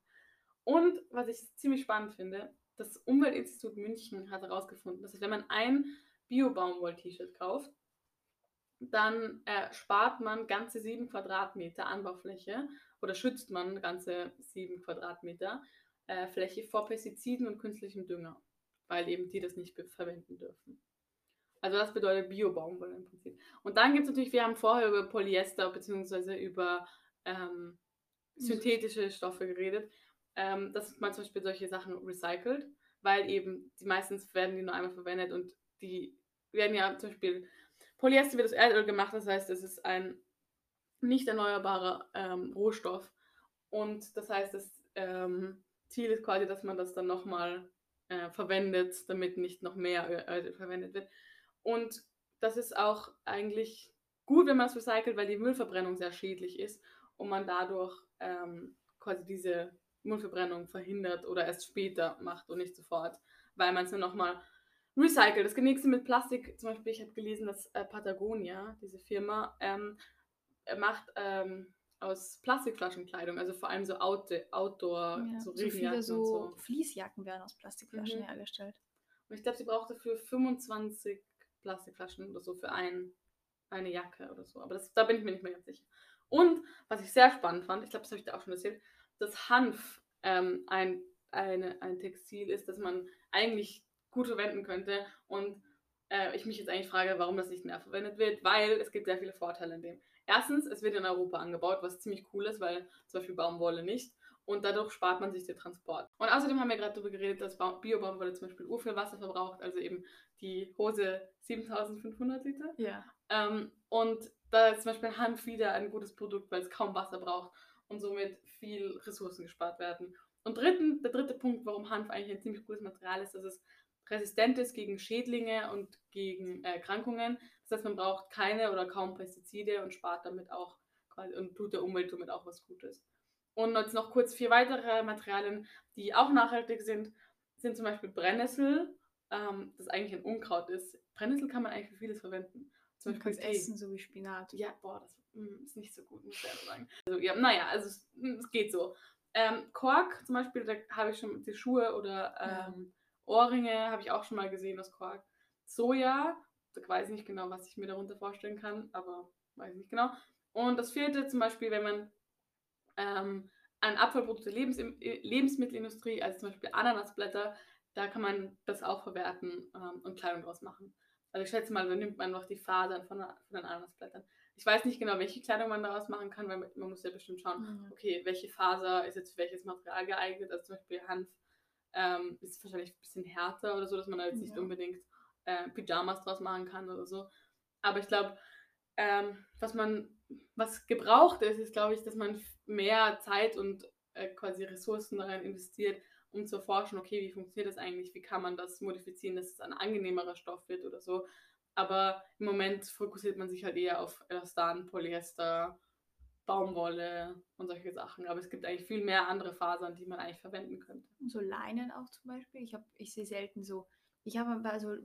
Speaker 1: Und was ich ziemlich spannend finde, das Umweltinstitut München hat herausgefunden, dass wenn man ein Bio-Baumwoll-T-Shirt kauft, dann äh, spart man ganze sieben Quadratmeter Anbaufläche oder schützt man ganze sieben Quadratmeter äh, Fläche vor Pestiziden und künstlichem Dünger, weil eben die das nicht verwenden dürfen. Also das bedeutet Bio-Baumwolle im Prinzip. Und dann gibt es natürlich, wir haben vorher über Polyester bzw. über ähm, synthetische Stoffe geredet, ähm, dass man zum Beispiel solche Sachen recycelt, weil eben die meistens werden die nur einmal verwendet und die werden ja zum Beispiel Polyester wird aus Erdöl gemacht, das heißt, es ist ein nicht erneuerbarer ähm, Rohstoff und das heißt, das ähm, Ziel ist quasi, dass man das dann nochmal äh, verwendet, damit nicht noch mehr Öl, Öl verwendet wird. Und das ist auch eigentlich gut, wenn man es recycelt, weil die Müllverbrennung sehr schädlich ist und man dadurch ähm, quasi diese Müllverbrennung verhindert oder erst später macht und nicht sofort, weil man es dann nochmal recycelt. Das nächste mit Plastik, zum Beispiel, ich habe gelesen, dass äh, Patagonia, diese Firma, ähm, äh, macht ähm, aus Plastikflaschen Kleidung, also vor allem so Out Outdoor,
Speaker 2: Ja,
Speaker 1: so
Speaker 2: so, viele so
Speaker 1: so.
Speaker 2: Fließjacken werden aus Plastikflaschen
Speaker 1: Mhm.
Speaker 2: hergestellt.
Speaker 1: Und ich glaube, sie braucht dafür 25 Plastikflaschen oder so für ein, eine Jacke oder so. Aber das, da bin ich mir nicht mehr ganz sicher. Und was ich sehr spannend fand, ich glaube, das habe ich dir auch schon erzählt, dass Hanf ähm, ein, eine, ein Textil ist, das man eigentlich gut verwenden könnte. Und äh, ich mich jetzt eigentlich frage, warum das nicht mehr verwendet wird, weil es gibt sehr viele Vorteile in dem. Erstens, es wird in Europa angebaut, was ziemlich cool ist, weil zum Beispiel Baumwolle nicht. Und dadurch spart man sich den Transport. Und außerdem haben wir gerade darüber geredet, dass Baum- Bio-Baumwolle zum Beispiel urviel Wasser verbraucht, also eben die Hose 7500 Liter.
Speaker 2: Ja.
Speaker 1: Ähm, und da ist zum Beispiel Hanf wieder ein gutes Produkt, weil es kaum Wasser braucht und somit viel Ressourcen gespart werden. Und dritten, der dritte Punkt, warum Hanf eigentlich ein ziemlich gutes Material ist, dass es resistent ist gegen Schädlinge und gegen äh, Erkrankungen. Das heißt, man braucht keine oder kaum Pestizide und spart damit auch quasi und tut der Umwelt damit auch was Gutes. Und jetzt noch kurz vier weitere Materialien, die auch nachhaltig sind, sind zum Beispiel Brennnessel, ähm, das eigentlich ein Unkraut ist. Brennnessel kann man eigentlich für vieles verwenden. Zum Beispiel
Speaker 2: kannst essen, so wie Spinat.
Speaker 1: Ja, boah, das mm, ist nicht so gut, muss ich selber sagen. Also, ja, naja, also es, mm, es geht so. Ähm, Kork zum Beispiel, da habe ich schon die Schuhe oder
Speaker 2: Ja.
Speaker 1: ähm, Ohrringe habe ich auch schon mal gesehen aus Kork. Soja, da weiß ich nicht genau, was ich mir darunter vorstellen kann, aber weiß ich nicht genau. Und das vierte zum Beispiel, wenn man ähm, an Abfallprodukte der Lebens Lebensmittelindustrie, also zum Beispiel Ananasblätter, da kann man das auch verwerten ähm, und Kleidung draus machen. Also ich schätze mal, da nimmt man noch die Fasern von, von den Ananasblättern. Ich weiß nicht genau, welche Kleidung man daraus machen kann, weil man muss ja bestimmt schauen,
Speaker 2: Mhm.
Speaker 1: okay, welche Faser ist jetzt für welches Material geeignet. Also zum Beispiel Hanf ähm, ist wahrscheinlich ein bisschen härter oder so, dass man da jetzt nicht
Speaker 2: Ja.
Speaker 1: unbedingt äh, Pyjamas draus machen kann oder so. Aber ich glaube, ähm, was man, was gebraucht ist, ist, glaube ich, dass man mehr Zeit und äh, quasi Ressourcen darin investiert, um zu erforschen, okay, wie funktioniert das eigentlich, wie kann man das modifizieren, dass es ein angenehmerer Stoff wird oder so. Aber im Moment fokussiert man sich halt eher auf Elastan, Polyester, Baumwolle und solche Sachen. Aber es gibt eigentlich viel mehr andere Fasern, die man eigentlich verwenden könnte.
Speaker 2: So Leinen auch zum Beispiel. Ich, ich sehe selten so, ich habe also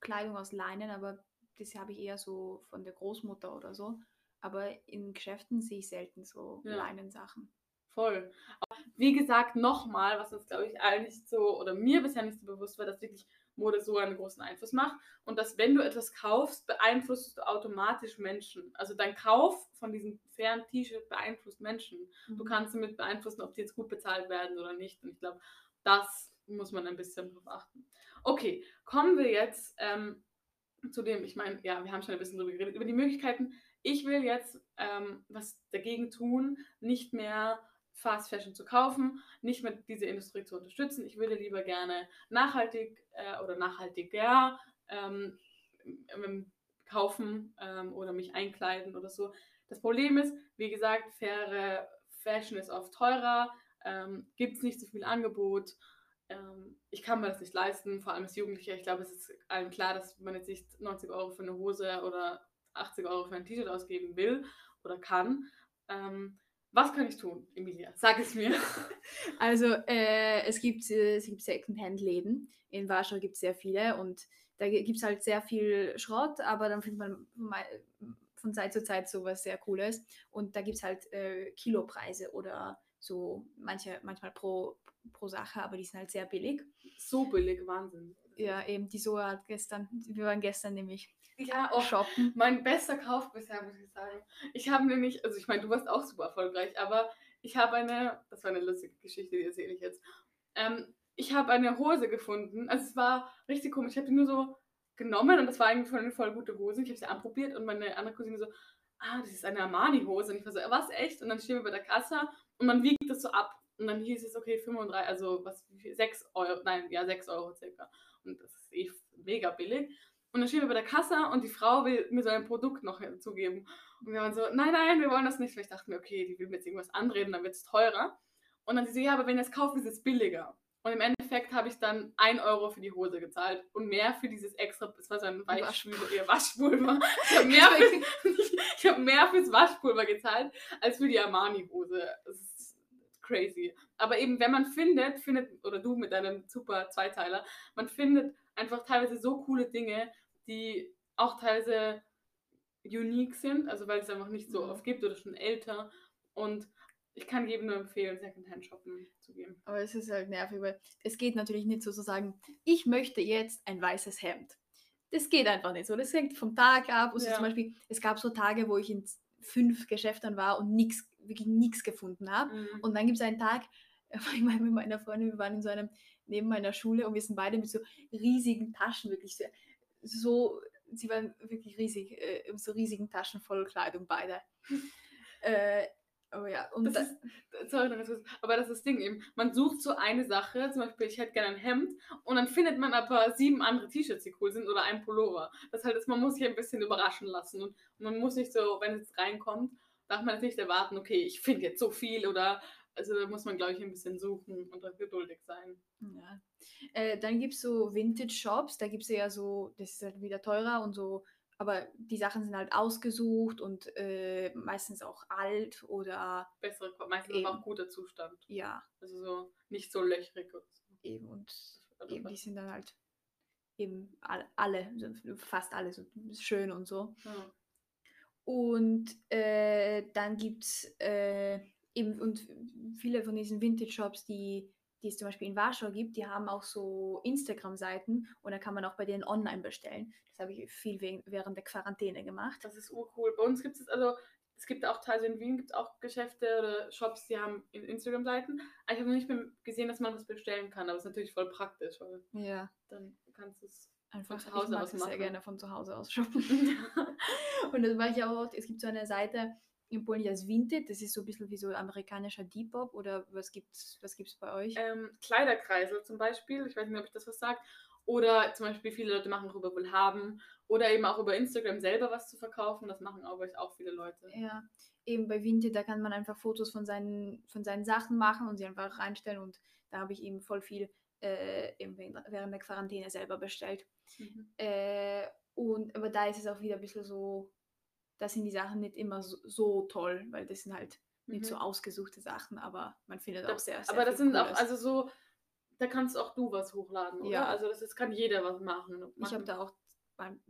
Speaker 2: Kleidung aus Leinen, aber das habe ich eher so von der Großmutter oder so. Aber in Geschäften sehe ich selten so
Speaker 1: Ja.
Speaker 2: Leinensachen.
Speaker 1: Voll. Aber wie gesagt, nochmal, was uns, glaube ich, allen nicht so, oder mir bisher nicht so bewusst war, dass wirklich Mode so einen großen Einfluss macht. Und dass, wenn du etwas kaufst, beeinflusst du automatisch Menschen. Also dein Kauf von diesem fairen T-Shirt beeinflusst Menschen. Du
Speaker 2: Mhm.
Speaker 1: kannst damit beeinflussen, ob die jetzt gut bezahlt werden oder nicht. Und ich glaube, das muss man ein bisschen drauf achten. Okay, kommen wir jetzt ähm, zu dem, ich meine, ja, wir haben schon ein bisschen drüber geredet, über die Möglichkeiten, ich will jetzt ähm, was dagegen tun, nicht mehr Fast Fashion zu kaufen, nicht mehr diese Industrie zu unterstützen. Ich würde lieber gerne nachhaltig äh, oder nachhaltiger ähm, ähm, kaufen ähm, oder mich einkleiden oder so. Das Problem ist, wie gesagt, faire Fashion ist oft teurer, ähm, gibt es nicht so viel Angebot. Ähm, ich kann mir das nicht leisten, vor allem als Jugendlicher. Ich glaube, es ist allen klar, dass man jetzt nicht 90 Euro für eine Hose oder 80 Euro für ein T-Shirt ausgeben will oder kann. Ähm, was kann ich tun, Emilia? Sag es mir. [LAUGHS]
Speaker 2: Also, äh, es gibt, äh, gibt Secondhand-Läden. In Warschau gibt es sehr viele und da gibt es halt sehr viel Schrott, aber dann findet man von Zeit zu Zeit sowas sehr Cooles. Und da gibt es halt äh, Kilopreise oder so manche, manchmal pro, pro Sache, aber die sind halt sehr billig.
Speaker 1: So billig, Wahnsinn.
Speaker 2: Ja, eben die Soa hat gestern, wir waren gestern nämlich
Speaker 1: ja, auch shoppen. Mein bester Kauf bisher, muss ich sagen. Ich habe nämlich, also ich meine, du warst auch super erfolgreich, aber ich habe eine, das war eine lustige Geschichte, die erzähle ich jetzt. Ähm, ich habe eine Hose gefunden. Also es war richtig komisch. Ich habe die nur so genommen und das war eigentlich eine voll gute Hose. Ich habe sie anprobiert und meine andere Cousine so, ah, das ist eine Armani-Hose. Und ich war so, was, echt? Und dann stehen wir bei der Kasse und man wiegt das so ab. Und dann hieß es, okay, 35, also was, 6 Euro, nein, ja, 6 Euro circa. Und das ist eh mega billig. Und dann stehen wir bei der Kasse und die Frau will mir so ein Produkt noch hinzugeben. Und wir waren so, nein, nein, wir wollen das nicht. Weil ich dachte mir, okay, die will mir jetzt irgendwas anreden, dann wird es teurer. Und dann sie so, ja, aber wenn ihr es kauft, ist es billiger. Und im Endeffekt habe ich dann 1 Euro für die Hose gezahlt und mehr für dieses extra, es war so ein Waschpulver. Waschpulver. [LAUGHS] Ich habe mehr, für, [LAUGHS] hab mehr fürs Waschpulver gezahlt als für die Armani-Hose. Das ist crazy. Aber eben, wenn man findet, findet, oder du mit deinem super Zweiteiler, man findet einfach teilweise so coole Dinge, die auch teilweise unique sind, also weil es einfach nicht so mhm. oft gibt oder schon älter. Und ich kann jedem nur empfehlen, Secondhand shoppen zu gehen.
Speaker 2: Aber es ist halt nervig, weil es geht natürlich nicht so zu sagen, ich möchte jetzt ein weißes Hemd. Das geht einfach nicht so. Das hängt vom Tag ab. Also ja. zum Beispiel, es gab so Tage, wo ich in fünf Geschäften war und nichts, wirklich nichts gefunden habe. Mhm. Und dann gibt es einen Tag, [LAUGHS] ich meine, mit meiner Freundin, wir waren in so einem, neben meiner Schule und wir sind beide mit so riesigen Taschen, wirklich so, so sie waren wirklich riesig, äh, so riesigen Taschen voll Kleidung beide. [LAUGHS] äh,
Speaker 1: Oh ja, und das ist, sorry, aber das ist das Ding eben. Man sucht so eine Sache, zum Beispiel, ich hätte gerne ein Hemd, und dann findet man aber sieben andere T-Shirts, die cool sind, oder ein Pullover. Das halt ist, man muss sich ein bisschen überraschen lassen. Und man muss nicht so, wenn es reinkommt, darf man jetzt nicht erwarten, okay, ich finde jetzt so viel, oder also da muss man, glaube ich, ein bisschen suchen und auch geduldig sein.
Speaker 2: Ja. Äh, dann gibt es so Vintage-Shops, da gibt es ja so, das ist halt wieder teurer und so aber die Sachen sind halt ausgesucht und äh, meistens auch alt oder.
Speaker 1: Bessere, meistens eben. auch guter Zustand.
Speaker 2: Ja.
Speaker 1: Also so nicht so löchrig
Speaker 2: und so. Eben und eben, die sind dann halt eben alle, fast alle so schön und so. Ja. Und äh, dann gibt es äh, eben und viele von diesen Vintage-Shops, die die es zum Beispiel in Warschau gibt, die haben auch so Instagram-Seiten und da kann man auch bei denen online bestellen. Das habe ich viel während der Quarantäne gemacht.
Speaker 1: Das ist urcool. Bei uns gibt es also, es gibt auch teilweise in Wien gibt es auch Geschäfte oder Shops, die haben Instagram-Seiten. Ich habe noch nicht gesehen, dass man das bestellen kann, aber es ist natürlich voll praktisch, weil
Speaker 2: ja.
Speaker 1: dann kannst du es
Speaker 2: einfach von zu Hause aus machen. sehr gerne von zu Hause aus shoppen. [LAUGHS] und das mache ich auch. Es gibt so eine Seite, in Polen das Vinted, das ist so ein bisschen wie so amerikanischer Depop oder was gibt's, was gibt's bei euch?
Speaker 1: Ähm, Kleiderkreisel zum Beispiel, ich weiß nicht, ob ich das was sage. Oder zum Beispiel viele Leute machen darüber wohl haben. Oder eben auch über Instagram selber was zu verkaufen. Das machen auch, auch viele Leute.
Speaker 2: Ja, eben bei Vinted, da kann man einfach Fotos von seinen, von seinen Sachen machen und sie einfach reinstellen. Und da habe ich eben voll viel äh, während der Quarantäne selber bestellt. Mhm. Äh, und aber da ist es auch wieder ein bisschen so da sind die Sachen nicht immer so, so toll, weil das sind halt nicht mhm. so ausgesuchte Sachen, aber man findet
Speaker 1: da,
Speaker 2: auch sehr,
Speaker 1: sehr Aber das sind Cooles. auch, also so, da kannst auch du was hochladen, oder? Ja. Also das ist, kann jeder was machen. machen.
Speaker 2: Ich habe da auch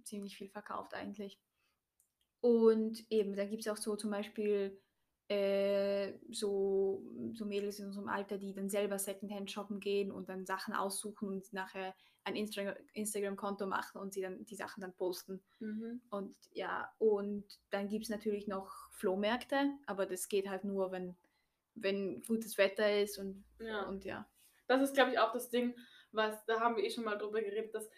Speaker 2: ziemlich viel verkauft eigentlich. Und eben, da gibt es auch so zum Beispiel so, so Mädels in unserem Alter, die dann selber Secondhand shoppen gehen und dann Sachen aussuchen und nachher ein Instagram-Konto machen und sie dann die Sachen dann posten. Mhm. Und ja, und dann gibt es natürlich noch Flohmärkte, aber das geht halt nur, wenn, wenn gutes Wetter ist und ja. Und ja.
Speaker 1: Das ist, glaube ich, auch das Ding, was, da haben wir eh schon mal drüber geredet, dass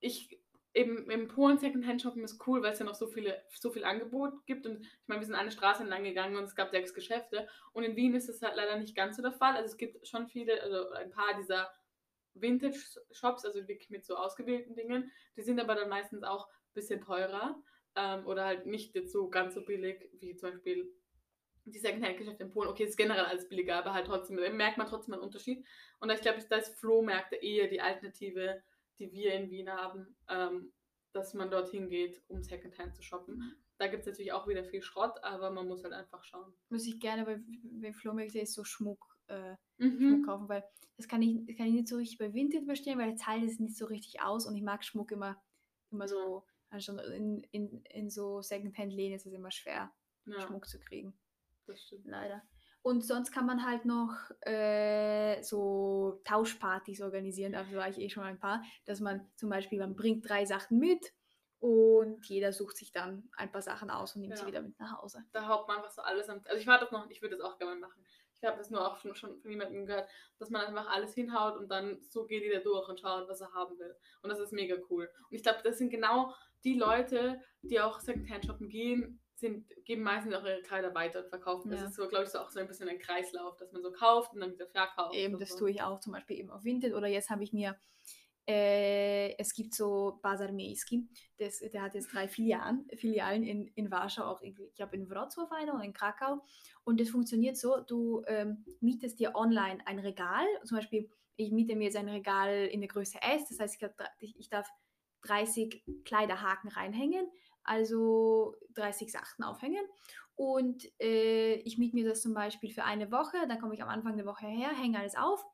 Speaker 1: ich eben im Polen Secondhand shoppen ist cool, weil es ja noch so viele so viel Angebot gibt und ich meine, wir sind eine Straße entlang gegangen und es gab sechs Geschäfte und in Wien ist das halt leider nicht ganz so der Fall. Also es gibt schon viele, also ein paar dieser Vintage Shops, also wirklich mit so ausgewählten Dingen, die sind aber dann meistens auch ein bisschen teurer ähm, oder halt nicht jetzt so ganz so billig wie zum Beispiel die Secondhand-Geschäfte in Polen. Okay, ist generell alles billiger, aber halt trotzdem merkt man trotzdem einen Unterschied. Und ich glaube, da ist Flohmärkte eher die Alternative die wir in Wien haben, ähm, dass man dorthin geht, um Secondhand zu shoppen. Da gibt es natürlich auch wieder viel Schrott, aber man muss halt einfach schauen.
Speaker 2: Muss ich gerne bei, bei Flohmärkten ist so Schmuck, äh, mhm. Schmuck kaufen, weil das kann ich, das kann ich nicht so richtig bei Vinted bestellen, weil der Teil ist nicht so richtig aus und ich mag Schmuck immer, immer so, also in, in, in so Secondhand-Läden ist es immer schwer, ja. Schmuck zu kriegen.
Speaker 1: Das stimmt.
Speaker 2: Leider. Und sonst kann man halt noch äh, so Tauschpartys organisieren, dafür war ich eh schon ein paar, dass man zum Beispiel, man bringt drei Sachen mit und jeder sucht sich dann ein paar Sachen aus und nimmt ja. sie wieder mit nach Hause.
Speaker 1: Da haut man einfach so alles an. Also ich war das noch, ich würde das auch gerne machen. Ich habe das nur auch schon, schon von jemandem gehört, dass man einfach alles hinhaut und dann so geht jeder durch und schaut, was er haben will. Und das ist mega cool. Und ich glaube, das sind genau die Leute, die auch Secondhand shoppen gehen, sind, geben meistens auch ihre Kleider weiter und verkaufen. Das ist so, glaube ich, so auch so ein bisschen ein Kreislauf, dass man so kauft und dann wieder verkauft.
Speaker 2: Eben, das
Speaker 1: so.
Speaker 2: tue ich auch zum Beispiel eben auf Vinted oder jetzt habe ich mir, äh, es gibt so Bazar Miejski, das, der hat jetzt drei Filialen, Filialen in, in Warschau, auch in, ich glaube in Wrocław eine und in Krakau und das funktioniert so, du ähm, mietest dir online ein Regal, zum Beispiel ich miete mir jetzt ein Regal in der Größe S, das heißt, ich, ich darf 30 Kleiderhaken reinhängen also 30 Sachen aufhängen. Und äh, ich miete mir das zum Beispiel für eine Woche, dann komme ich am Anfang der Woche her, hänge alles auf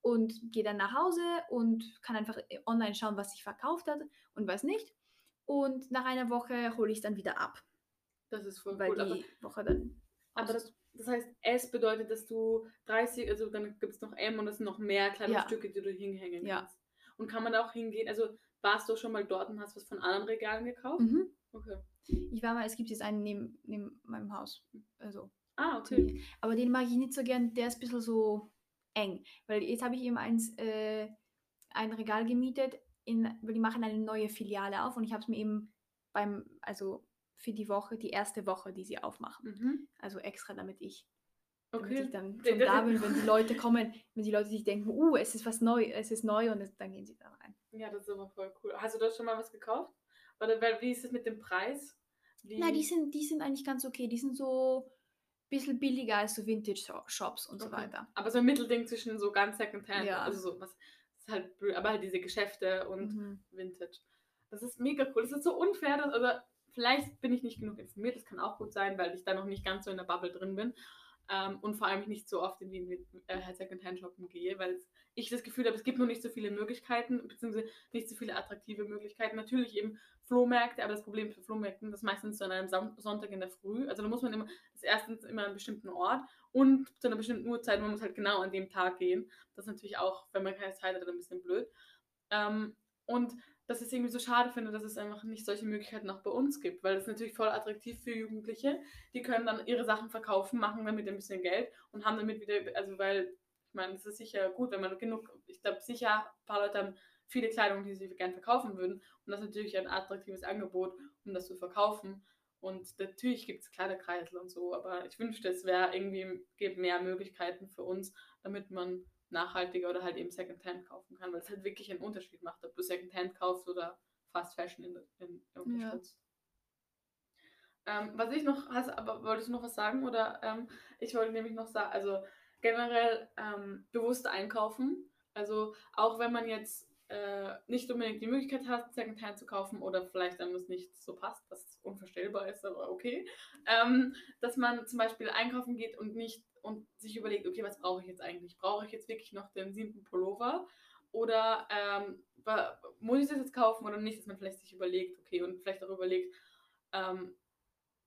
Speaker 2: und gehe dann nach Hause und kann einfach äh, online schauen, was sich verkauft hat und was nicht. Und nach einer Woche hole ich es dann wieder ab.
Speaker 1: Das ist voll
Speaker 2: weil
Speaker 1: cool.
Speaker 2: Die Woche dann
Speaker 1: aber das, das, heißt, S bedeutet, dass du 30, also dann gibt es noch M und es sind noch mehr kleine ja. Stücke, die du hinhängen kannst. Ja. Und kann man da auch hingehen? Also warst du schon mal dort und hast was von anderen Regalen gekauft?
Speaker 2: Mhm. Okay. Ich war mal, es gibt jetzt einen neben, neben meinem Haus. Also.
Speaker 1: Ah, okay.
Speaker 2: Aber den mag ich nicht so gern, der ist ein bisschen so eng. Weil jetzt habe ich eben eins, äh, ein Regal gemietet, in, weil die machen eine neue Filiale auf und ich habe es mir eben beim, also für die Woche, die erste Woche, die sie aufmachen. Mhm. Also extra, damit ich, okay. damit ich dann schon da bin, wenn die Leute kommen, wenn die Leute sich denken, uh, es ist was neu, es ist neu und es, dann gehen sie da rein.
Speaker 1: Ja, das ist aber voll cool. Hast du da schon mal was gekauft? Oder wie ist es mit dem Preis? Wie?
Speaker 2: Nein, die sind, die sind eigentlich ganz okay. Die sind so ein bisschen billiger als so Vintage-Shops und okay. so weiter.
Speaker 1: Aber so ein Mittelding zwischen so ganz Secondhand, ja. also so was, halt, aber halt diese Geschäfte und mhm. Vintage. Das ist mega cool. Das ist so unfair, dass, oder vielleicht bin ich nicht genug informiert, das kann auch gut sein, weil ich da noch nicht ganz so in der Bubble drin bin. Ähm, und vor allem nicht so oft in die äh, Secondhand-Shoppen gehe, weil ich das Gefühl habe, es gibt noch nicht so viele Möglichkeiten, beziehungsweise nicht so viele attraktive Möglichkeiten. Natürlich eben Flohmärkte, aber das Problem für Flohmärkten, das meistens zu einem Sonntag in der Früh. Also da muss man immer, das erstens immer an einem bestimmten Ort und zu einer bestimmten Uhrzeit, man muss halt genau an dem Tag gehen. Das ist natürlich auch, wenn man keine Zeit hat, ein bisschen blöd. Ähm, und dass ich es irgendwie so schade finde, dass es einfach nicht solche Möglichkeiten auch bei uns gibt, weil es natürlich voll attraktiv für Jugendliche. Die können dann ihre Sachen verkaufen, machen damit ein bisschen Geld und haben damit wieder, also weil, ich meine, es ist sicher gut, wenn man genug, ich glaube sicher, ein paar Leute haben viele Kleidung, die sie gerne verkaufen würden und das ist natürlich ein attraktives Angebot, um das zu verkaufen. Und natürlich gibt es Kleiderkreisel und so, aber ich wünschte, es wäre irgendwie, gibt mehr Möglichkeiten für uns, damit man nachhaltiger oder halt eben Secondhand kaufen kann, weil es halt wirklich einen Unterschied macht, ob du Secondhand kaufst oder Fast Fashion in, in, unterstützt. Ja. Ähm, was ich noch, hast, aber wolltest du noch was sagen? Oder ähm, ich wollte nämlich noch sagen, also generell ähm, bewusst einkaufen. Also auch wenn man jetzt äh, nicht unbedingt die Möglichkeit hat, Secondhand zu kaufen oder vielleicht dann es nicht so passt, was unvorstellbar ist, aber okay, ähm, dass man zum Beispiel einkaufen geht und nicht und sich überlegt, okay, was brauche ich jetzt eigentlich? Brauche ich jetzt wirklich noch den siebten Pullover? Oder ähm, muss ich das jetzt kaufen oder nicht, dass man vielleicht sich überlegt, okay, und vielleicht auch überlegt, ähm,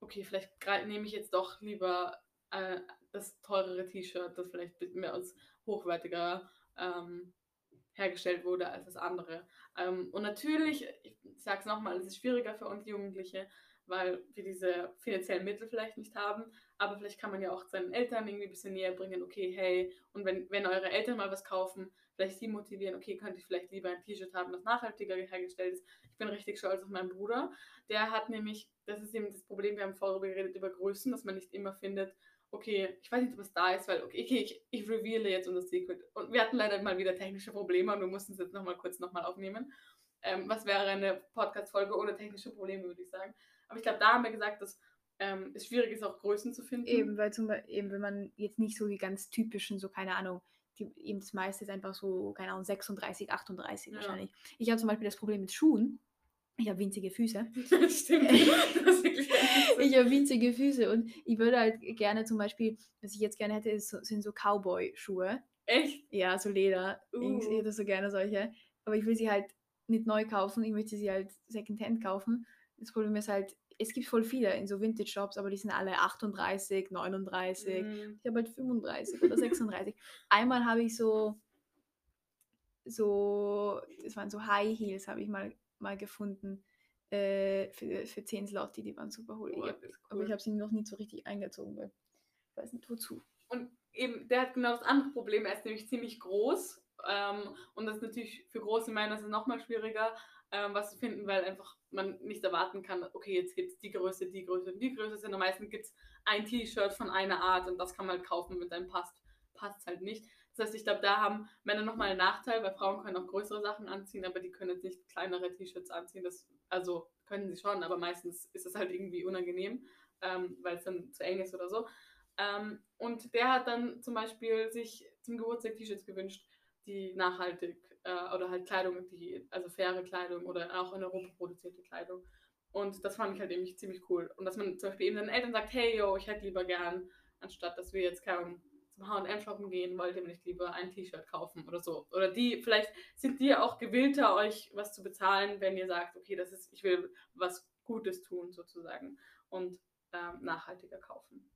Speaker 1: okay, vielleicht nehme ich jetzt doch lieber äh, das teurere T-Shirt, das vielleicht mehr als hochwertiger ähm, hergestellt wurde als das andere. Ähm, und natürlich, ich sage es nochmal, es ist schwieriger für uns Jugendliche, weil wir diese finanziellen Mittel vielleicht nicht haben. aber vielleicht kann man ja auch seinen Eltern irgendwie ein bisschen näher bringen, okay, hey, und wenn, wenn eure Eltern mal was kaufen, vielleicht sie motivieren, okay, könnte ich vielleicht lieber ein T-Shirt haben, das nachhaltiger hergestellt ist. Ich bin richtig stolz auf meinen Bruder. Der hat nämlich, das ist eben das Problem, wir haben vorher geredet über Größen, dass man nicht immer findet, okay, ich weiß nicht, ob es da ist, weil, okay, ich, ich reveale jetzt unser Secret. Und wir hatten leider mal wieder technische Probleme und wir mussten es jetzt nochmal kurz nochmal aufnehmen. Ähm, was wäre eine Podcast-Folge ohne technische Probleme, würde ich sagen. Aber ich glaube, da haben wir gesagt, dass ähm, es schwierig ist, auch Größen zu finden.
Speaker 2: Eben, weil zum Beispiel, eben, wenn man jetzt nicht so die ganz typischen, so keine Ahnung, die, eben das meiste ist einfach so, keine Ahnung, 36, 38 ja. wahrscheinlich. Ich habe zum Beispiel das Problem mit Schuhen. Ich habe winzige Füße. [LAUGHS]
Speaker 1: Stimmt. [LAUGHS]
Speaker 2: ich habe winzige Füße und ich würde halt gerne zum Beispiel, was ich jetzt gerne hätte, ist, sind so Cowboy-Schuhe.
Speaker 1: Echt?
Speaker 2: Ja, so Leder.
Speaker 1: Uh.
Speaker 2: Ich hätte so gerne solche. Aber ich will sie halt nicht neu kaufen, ich möchte sie halt Secondhand kaufen. Das Problem ist halt, es gibt voll viele in so Vintage-Shops, aber die sind alle 38, 39. Mm. Ich habe halt 35 oder 36. Einmal habe ich so, so, das waren so High Heels, habe ich mal, mal gefunden. Äh, für, für 10 Slotti, die waren super cool.
Speaker 1: Oh, cool.
Speaker 2: Aber ich habe sie noch nie so richtig eingezogen, weil ich weiß nicht wozu.
Speaker 1: Und eben, der hat genau das andere Problem. Er ist nämlich ziemlich groß. Ähm, und das ist natürlich für große Männer ist es nochmal schwieriger, ähm, was zu finden, weil einfach man nicht erwarten kann, okay, jetzt gibt es die Größe, die Größe und die Größe, sondern meistens gibt es ein T-Shirt von einer Art und das kann man halt kaufen, wenn einem passt. Passt halt nicht. Das heißt, ich glaube, da haben Männer nochmal einen Nachteil, weil Frauen können auch größere Sachen anziehen, aber die können jetzt nicht kleinere T-Shirts anziehen. Das, also können sie schon, aber meistens ist es halt irgendwie unangenehm, ähm, weil es dann zu eng ist oder so. Ähm, und der hat dann zum Beispiel sich zum Geburtstag T-Shirts gewünscht, die nachhaltig äh, oder halt Kleidung, die, also faire Kleidung oder auch in Europa produzierte Kleidung. Und das fand ich halt irgendwie ziemlich cool. Und dass man zum Beispiel eben den Eltern sagt, hey yo, ich hätte lieber gern, anstatt dass wir jetzt keine zum H&M shoppen gehen, wollt ihr nicht lieber ein T-Shirt kaufen oder so. Oder die, vielleicht sind die auch gewillter, euch was zu bezahlen, wenn ihr sagt, okay, das ist, ich will was Gutes tun sozusagen und ähm, nachhaltiger kaufen.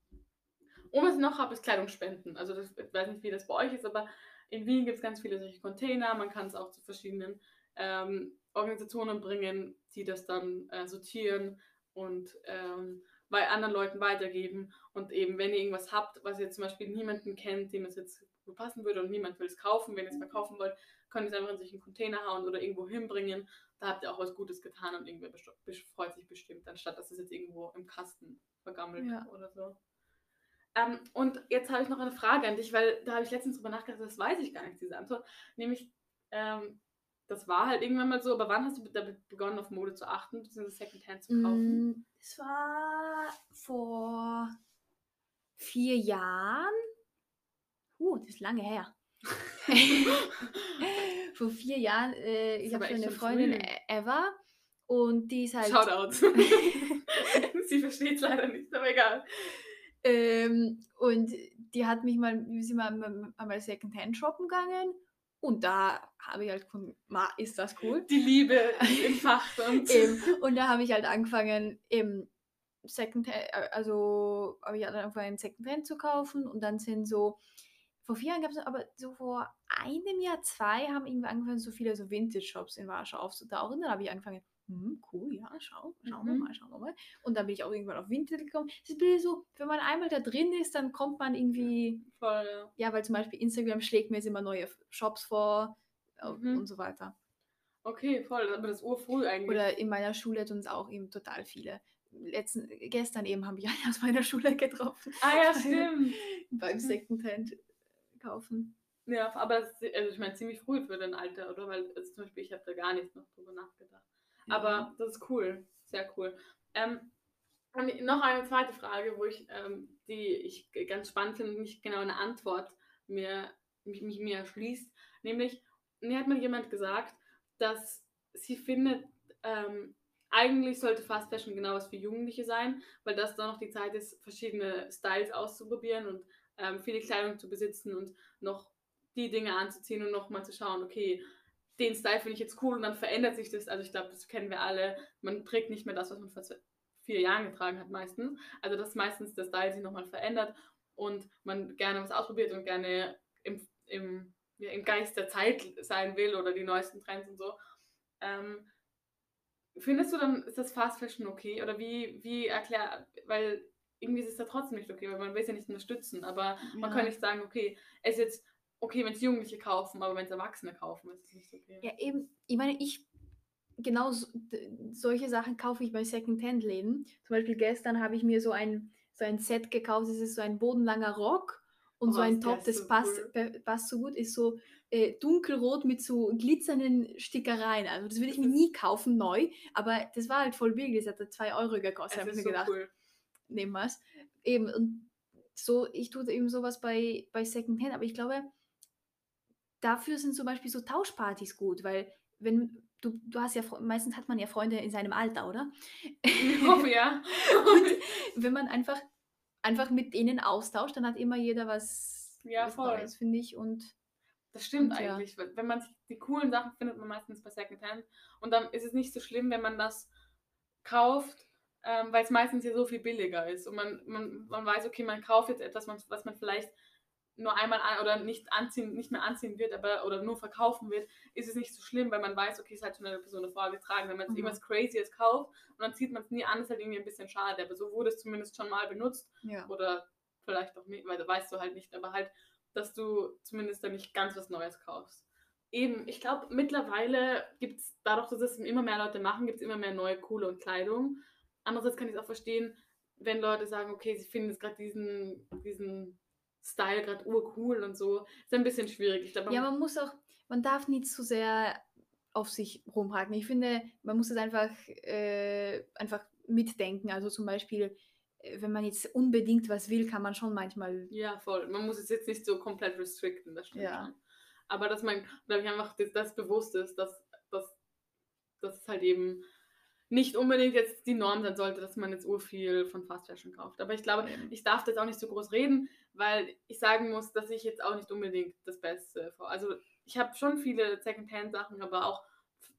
Speaker 1: Und was ich noch habe, ist Kleidung spenden. Also das, ich weiß nicht, wie das bei euch ist, aber in Wien gibt es ganz viele solche Container. Man kann es auch zu verschiedenen ähm, Organisationen bringen, die das dann äh, sortieren und ähm, bei anderen Leuten weitergeben. Und eben, wenn ihr irgendwas habt, was ihr zum Beispiel niemanden kennt, dem es jetzt passen würde und niemand will es kaufen, wenn ihr es verkaufen wollt, könnt ihr es einfach in solchen Container hauen oder irgendwo hinbringen. Da habt ihr auch was Gutes getan und irgendwer freut sich bestimmt, anstatt dass es jetzt irgendwo im Kasten vergammelt
Speaker 2: Ja.
Speaker 1: oder so. Ähm, und jetzt habe ich noch eine Frage an dich, weil da habe ich letztens drüber nachgedacht, das weiß ich gar nicht, diese Antwort. Nämlich, ähm, das war halt irgendwann mal so, aber wann hast du damit begonnen, auf Mode zu achten, beziehungsweise Secondhand zu kaufen?
Speaker 2: Mm, Das war vor vier Jahren. Uh, das ist lange her. [LAUGHS] vor vier Jahren, äh, ich habe
Speaker 1: echt
Speaker 2: eine
Speaker 1: schon
Speaker 2: Freundin,
Speaker 1: früh.
Speaker 2: Eva, und die ist halt.
Speaker 1: Shoutout. [LAUGHS] Sie versteht es leider nicht, aber egal.
Speaker 2: Ähm, und die hat mich mal, wir sind mal mal- einmal Secondhand shoppen gegangen und da habe ich halt gefunden, ma, ist das cool.
Speaker 1: Die Liebe im Fach und [LAUGHS]
Speaker 2: und da habe ich halt angefangen, eben Secondhand, äh, also habe ich halt angefangen, Secondhand zu kaufen und dann sind so, vor vier Jahren gab es aber so vor einem Jahr, zwei haben irgendwie angefangen, so viele so Vintage-Shops in Warschau aufzutauchen. Dann habe ich angefangen, hm, cool, ja, schau, schauen wir
Speaker 1: Mhm.
Speaker 2: mal, schauen wir mal. Und dann bin ich auch irgendwann auf Vintage gekommen. Es ist ein bisschen so, wenn man einmal da drin ist, dann kommt man irgendwie,
Speaker 1: voll, ja.
Speaker 2: ja, weil zum Beispiel Instagram schlägt mir jetzt immer neue Shops vor äh,
Speaker 1: Mhm.
Speaker 2: und so weiter.
Speaker 1: Okay, voll, aber das ist urfrüh eigentlich.
Speaker 2: Oder in meiner Schule tun es auch eben total viele. Letzten, gestern eben habe ich [LAUGHS] einen aus meiner Schule getroffen.
Speaker 1: ah ja, stimmt.
Speaker 2: Beim
Speaker 1: Mhm.
Speaker 2: Secondhand kaufen.
Speaker 1: Ja, aber ist, also ich meine ziemlich früh für dein Alter, oder? Weil also zum Beispiel ich habe da gar nicht noch drüber nachgedacht. Aber das ist cool, sehr cool. Ähm, noch eine zweite Frage, wo ich, ähm, die ich ganz spannend finde und nicht genau eine Antwort mir, mich, mich mir erschließt. Nämlich, mir hat mal jemand gesagt, dass sie findet, ähm, eigentlich sollte Fast Fashion genau was für Jugendliche sein, weil das dann noch die Zeit ist, verschiedene Styles auszuprobieren und ähm, viele Kleidung zu besitzen und noch die Dinge anzuziehen und noch mal zu schauen, okay, den Style finde ich jetzt cool und dann verändert sich das. Also ich glaube, das kennen wir alle. Man trägt nicht mehr das, was man vor vier Jahren getragen hat meistens. Also dass meistens der Style sich nochmal verändert und man gerne was ausprobiert und gerne im, im, ja, im Geist der Zeit sein will oder die neuesten Trends und so. Ähm, findest du dann, ist das Fast Fashion okay? Oder wie, wie erklär, weil irgendwie ist es da trotzdem nicht okay, weil man will es ja nicht unterstützen. Aber man
Speaker 2: Ja.
Speaker 1: kann nicht sagen, okay, es ist jetzt okay, wenn es Jugendliche kaufen, aber wenn es Erwachsene kaufen, ist es nicht okay.
Speaker 2: Ja, eben, ich meine, ich, genau so, solche Sachen kaufe ich bei Secondhand-Läden. Zum Beispiel gestern habe ich mir so ein, so ein Set gekauft, es ist so ein bodenlanger Rock und so
Speaker 1: Oh,
Speaker 2: ein
Speaker 1: ist der
Speaker 2: Top, das
Speaker 1: so
Speaker 2: passt,
Speaker 1: cool.
Speaker 2: passt so gut, ist so äh, dunkelrot mit so glitzernden Stickereien. Also das würde ich mir nie kaufen, neu, aber das war halt voll billig, das hat 2 Euro gekostet, habe ich mir
Speaker 1: so
Speaker 2: gedacht,
Speaker 1: cool.
Speaker 2: nehmen wir es. Eben, und so, ich tue eben sowas bei, bei Secondhand, aber ich glaube, dafür sind zum Beispiel so Tauschpartys gut, weil wenn du, du hast ja, meistens hat man ja Freunde in seinem Alter, oder?
Speaker 1: Ich hoffe, ja. [LAUGHS]
Speaker 2: Und wenn man einfach, einfach mit denen austauscht, dann hat immer jeder was,
Speaker 1: Ja,
Speaker 2: was
Speaker 1: voll.
Speaker 2: Neues, finde ich. Und
Speaker 1: Das stimmt
Speaker 2: Und ja.
Speaker 1: eigentlich. weil Wenn man sich die coolen Sachen findet man meistens bei Secondhand. Und dann ist es nicht so schlimm, wenn man das kauft, ähm, weil es meistens ja so viel billiger ist. Und man, man, man weiß, okay, man kauft jetzt etwas, was man vielleicht nur einmal an, oder nicht anziehen, nicht mehr anziehen wird, aber oder nur verkaufen wird, ist es nicht so schlimm, weil man weiß, okay, es hat schon eine Person davor getragen. Wenn man jetzt
Speaker 2: Mhm.
Speaker 1: irgendwas Crazyes kauft und dann zieht man es nie an, ist halt irgendwie ein bisschen schade. Aber so wurde es zumindest schon mal benutzt
Speaker 2: ja.
Speaker 1: oder vielleicht auch nicht, weil da weißt du halt nicht, aber halt, dass du zumindest dann nicht ganz was Neues kaufst. Eben, ich glaube, mittlerweile gibt es, dadurch, dass es immer mehr Leute machen, gibt es immer mehr neue, coole und Kleidung. Andererseits kann ich es auch verstehen, wenn Leute sagen, okay, sie finden jetzt gerade diesen, diesen Style gerade urcool und so. Ist ein bisschen schwierig. Ich glaube,
Speaker 2: ja, man muss auch, man darf nicht zu sehr auf sich rumhaken. Ich finde, man muss es einfach, äh, einfach mitdenken. Also zum Beispiel, äh, wenn man jetzt unbedingt was will, kann man schon manchmal
Speaker 1: Ja, voll. Man muss es jetzt nicht so komplett restricten, das stimmt
Speaker 2: Ja.
Speaker 1: schon. Aber dass man, glaube ich, einfach das, das bewusst ist, dass, dass, dass es halt eben nicht unbedingt jetzt die Norm sein sollte, dass man jetzt urviel von Fast Fashion kauft. Aber ich glaube, ich darf das auch nicht so groß reden, weil ich sagen muss, dass ich jetzt auch nicht unbedingt das Beste vor. Also ich habe schon viele Secondhand-Sachen, aber auch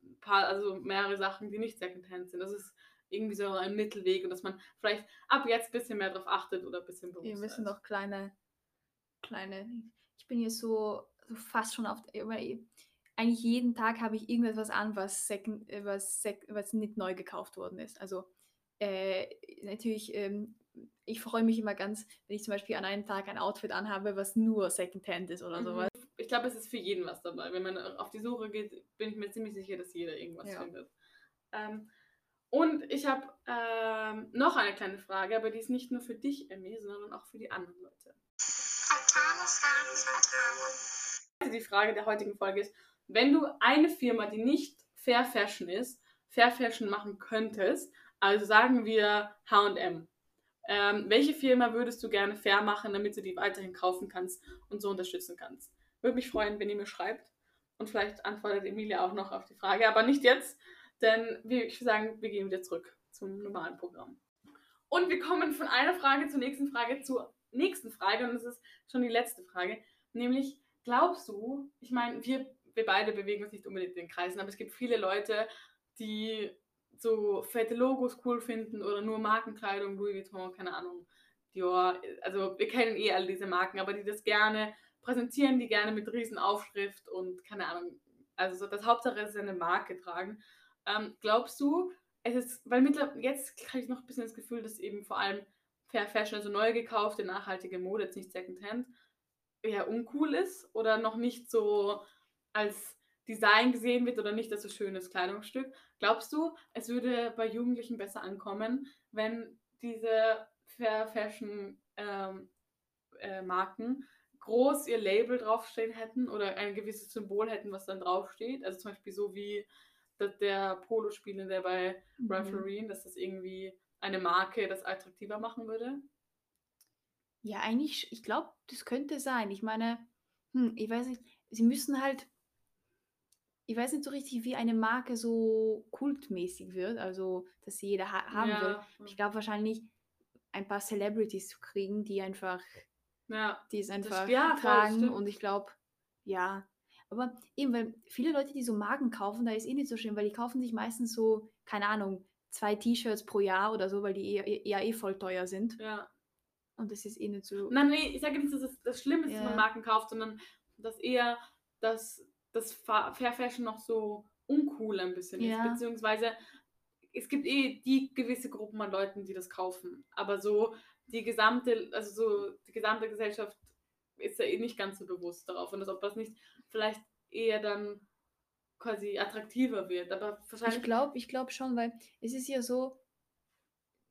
Speaker 1: ein paar, also mehrere Sachen, die nicht Secondhand sind. Das ist irgendwie so ein Mittelweg und dass man vielleicht ab jetzt ein bisschen mehr darauf achtet oder ein bisschen bewusster
Speaker 2: wir
Speaker 1: ist.
Speaker 2: noch kleine, kleine. Ich bin jetzt so, so fast schon auf. Weil eigentlich jeden Tag habe ich irgendetwas an, was, second, was, sec, was nicht neu gekauft worden ist. Also äh, natürlich, ähm, ich freue mich immer ganz, wenn ich zum Beispiel an einem Tag ein Outfit anhabe, was nur Secondhand ist oder
Speaker 1: Mhm.
Speaker 2: sowas.
Speaker 1: Ich glaube, es ist für jeden was dabei. Wenn man auf die Suche geht, bin ich mir ziemlich sicher, dass jeder irgendwas
Speaker 2: Ja.
Speaker 1: findet. Ähm, und ich habe ähm, noch eine kleine Frage, aber die ist nicht nur für dich, Emmy, sondern auch für die anderen Leute. Also die Frage der heutigen Folge ist, wenn du eine Firma, die nicht Fair Fashion ist, Fair Fashion machen könntest, also sagen wir H&M, ähm, welche Firma würdest du gerne fair machen, damit du die weiterhin kaufen kannst und so unterstützen kannst? Würde mich freuen, wenn ihr mir schreibt. Und vielleicht antwortet Emilia auch noch auf die Frage, aber nicht jetzt, denn wir, ich würde sagen, wir gehen wieder zurück zum normalen Programm. Und wir kommen von einer Frage zur nächsten Frage zur nächsten Frage und das ist schon die letzte Frage, nämlich glaubst du, ich meine, wir, wir beide bewegen uns nicht unbedingt in den Kreisen, aber es gibt viele Leute, die so fette Logos cool finden oder nur Markenkleidung, Louis Vuitton, keine Ahnung, Dior, also wir kennen eh alle diese Marken, aber die das gerne präsentieren, die gerne mit riesen Aufschrift und keine Ahnung, also so das Hauptsache ist eine Marke tragen. Ähm, glaubst du, es ist, weil mittlerweile, jetzt kriege ich noch ein bisschen das Gefühl, dass eben vor allem Fair Fashion, also neu gekaufte, nachhaltige Mode, jetzt nicht Secondhand, eher uncool ist oder noch nicht so als Design gesehen wird oder nicht als so schönes Kleidungsstück. Glaubst du, es würde bei Jugendlichen besser ankommen, wenn diese Fair Fashion ähm, äh, Marken groß ihr Label draufstehen hätten oder ein gewisses Symbol hätten, was dann draufsteht? Also zum Beispiel so wie das, der Polospieler, der bei Ralph
Speaker 2: Mhm.
Speaker 1: Lauren, dass das irgendwie eine Marke das attraktiver machen würde?
Speaker 2: Ja, eigentlich, ich glaube, das könnte sein. Ich meine, hm, ich weiß nicht, sie müssen halt, ich weiß nicht so richtig, wie eine Marke so kultmäßig wird, also dass sie jeder ha haben will. Ich glaube wahrscheinlich ein paar Celebrities zu kriegen, die einfach,
Speaker 1: ja,
Speaker 2: die es einfach
Speaker 1: ja, das
Speaker 2: tragen.
Speaker 1: stimmt.
Speaker 2: Und ich glaube, ja. Aber eben, weil viele Leute, die so Marken kaufen, da ist eh nicht so schön, weil die kaufen sich meistens so, keine Ahnung, zwei T-Shirts pro Jahr oder so, weil die eher, eher eh voll teuer sind.
Speaker 1: ja.
Speaker 2: Und das ist eh nicht so.
Speaker 1: Nein, nee, ich sage nicht, dass es das Schlimme ist, dass
Speaker 2: Ja.
Speaker 1: man Marken kauft, sondern dass eher das, das Fa- Fair Fashion noch so uncool ein bisschen
Speaker 2: Ja.
Speaker 1: ist. Beziehungsweise es gibt eh die gewisse Gruppen an Leuten, die das kaufen. Aber so die gesamte, also so die gesamte Gesellschaft ist ja eh nicht ganz so bewusst darauf und dass ob das nicht vielleicht eher dann quasi attraktiver wird. Aber wahrscheinlich.
Speaker 2: Ich glaube, ich glaube schon, weil es ist ja so,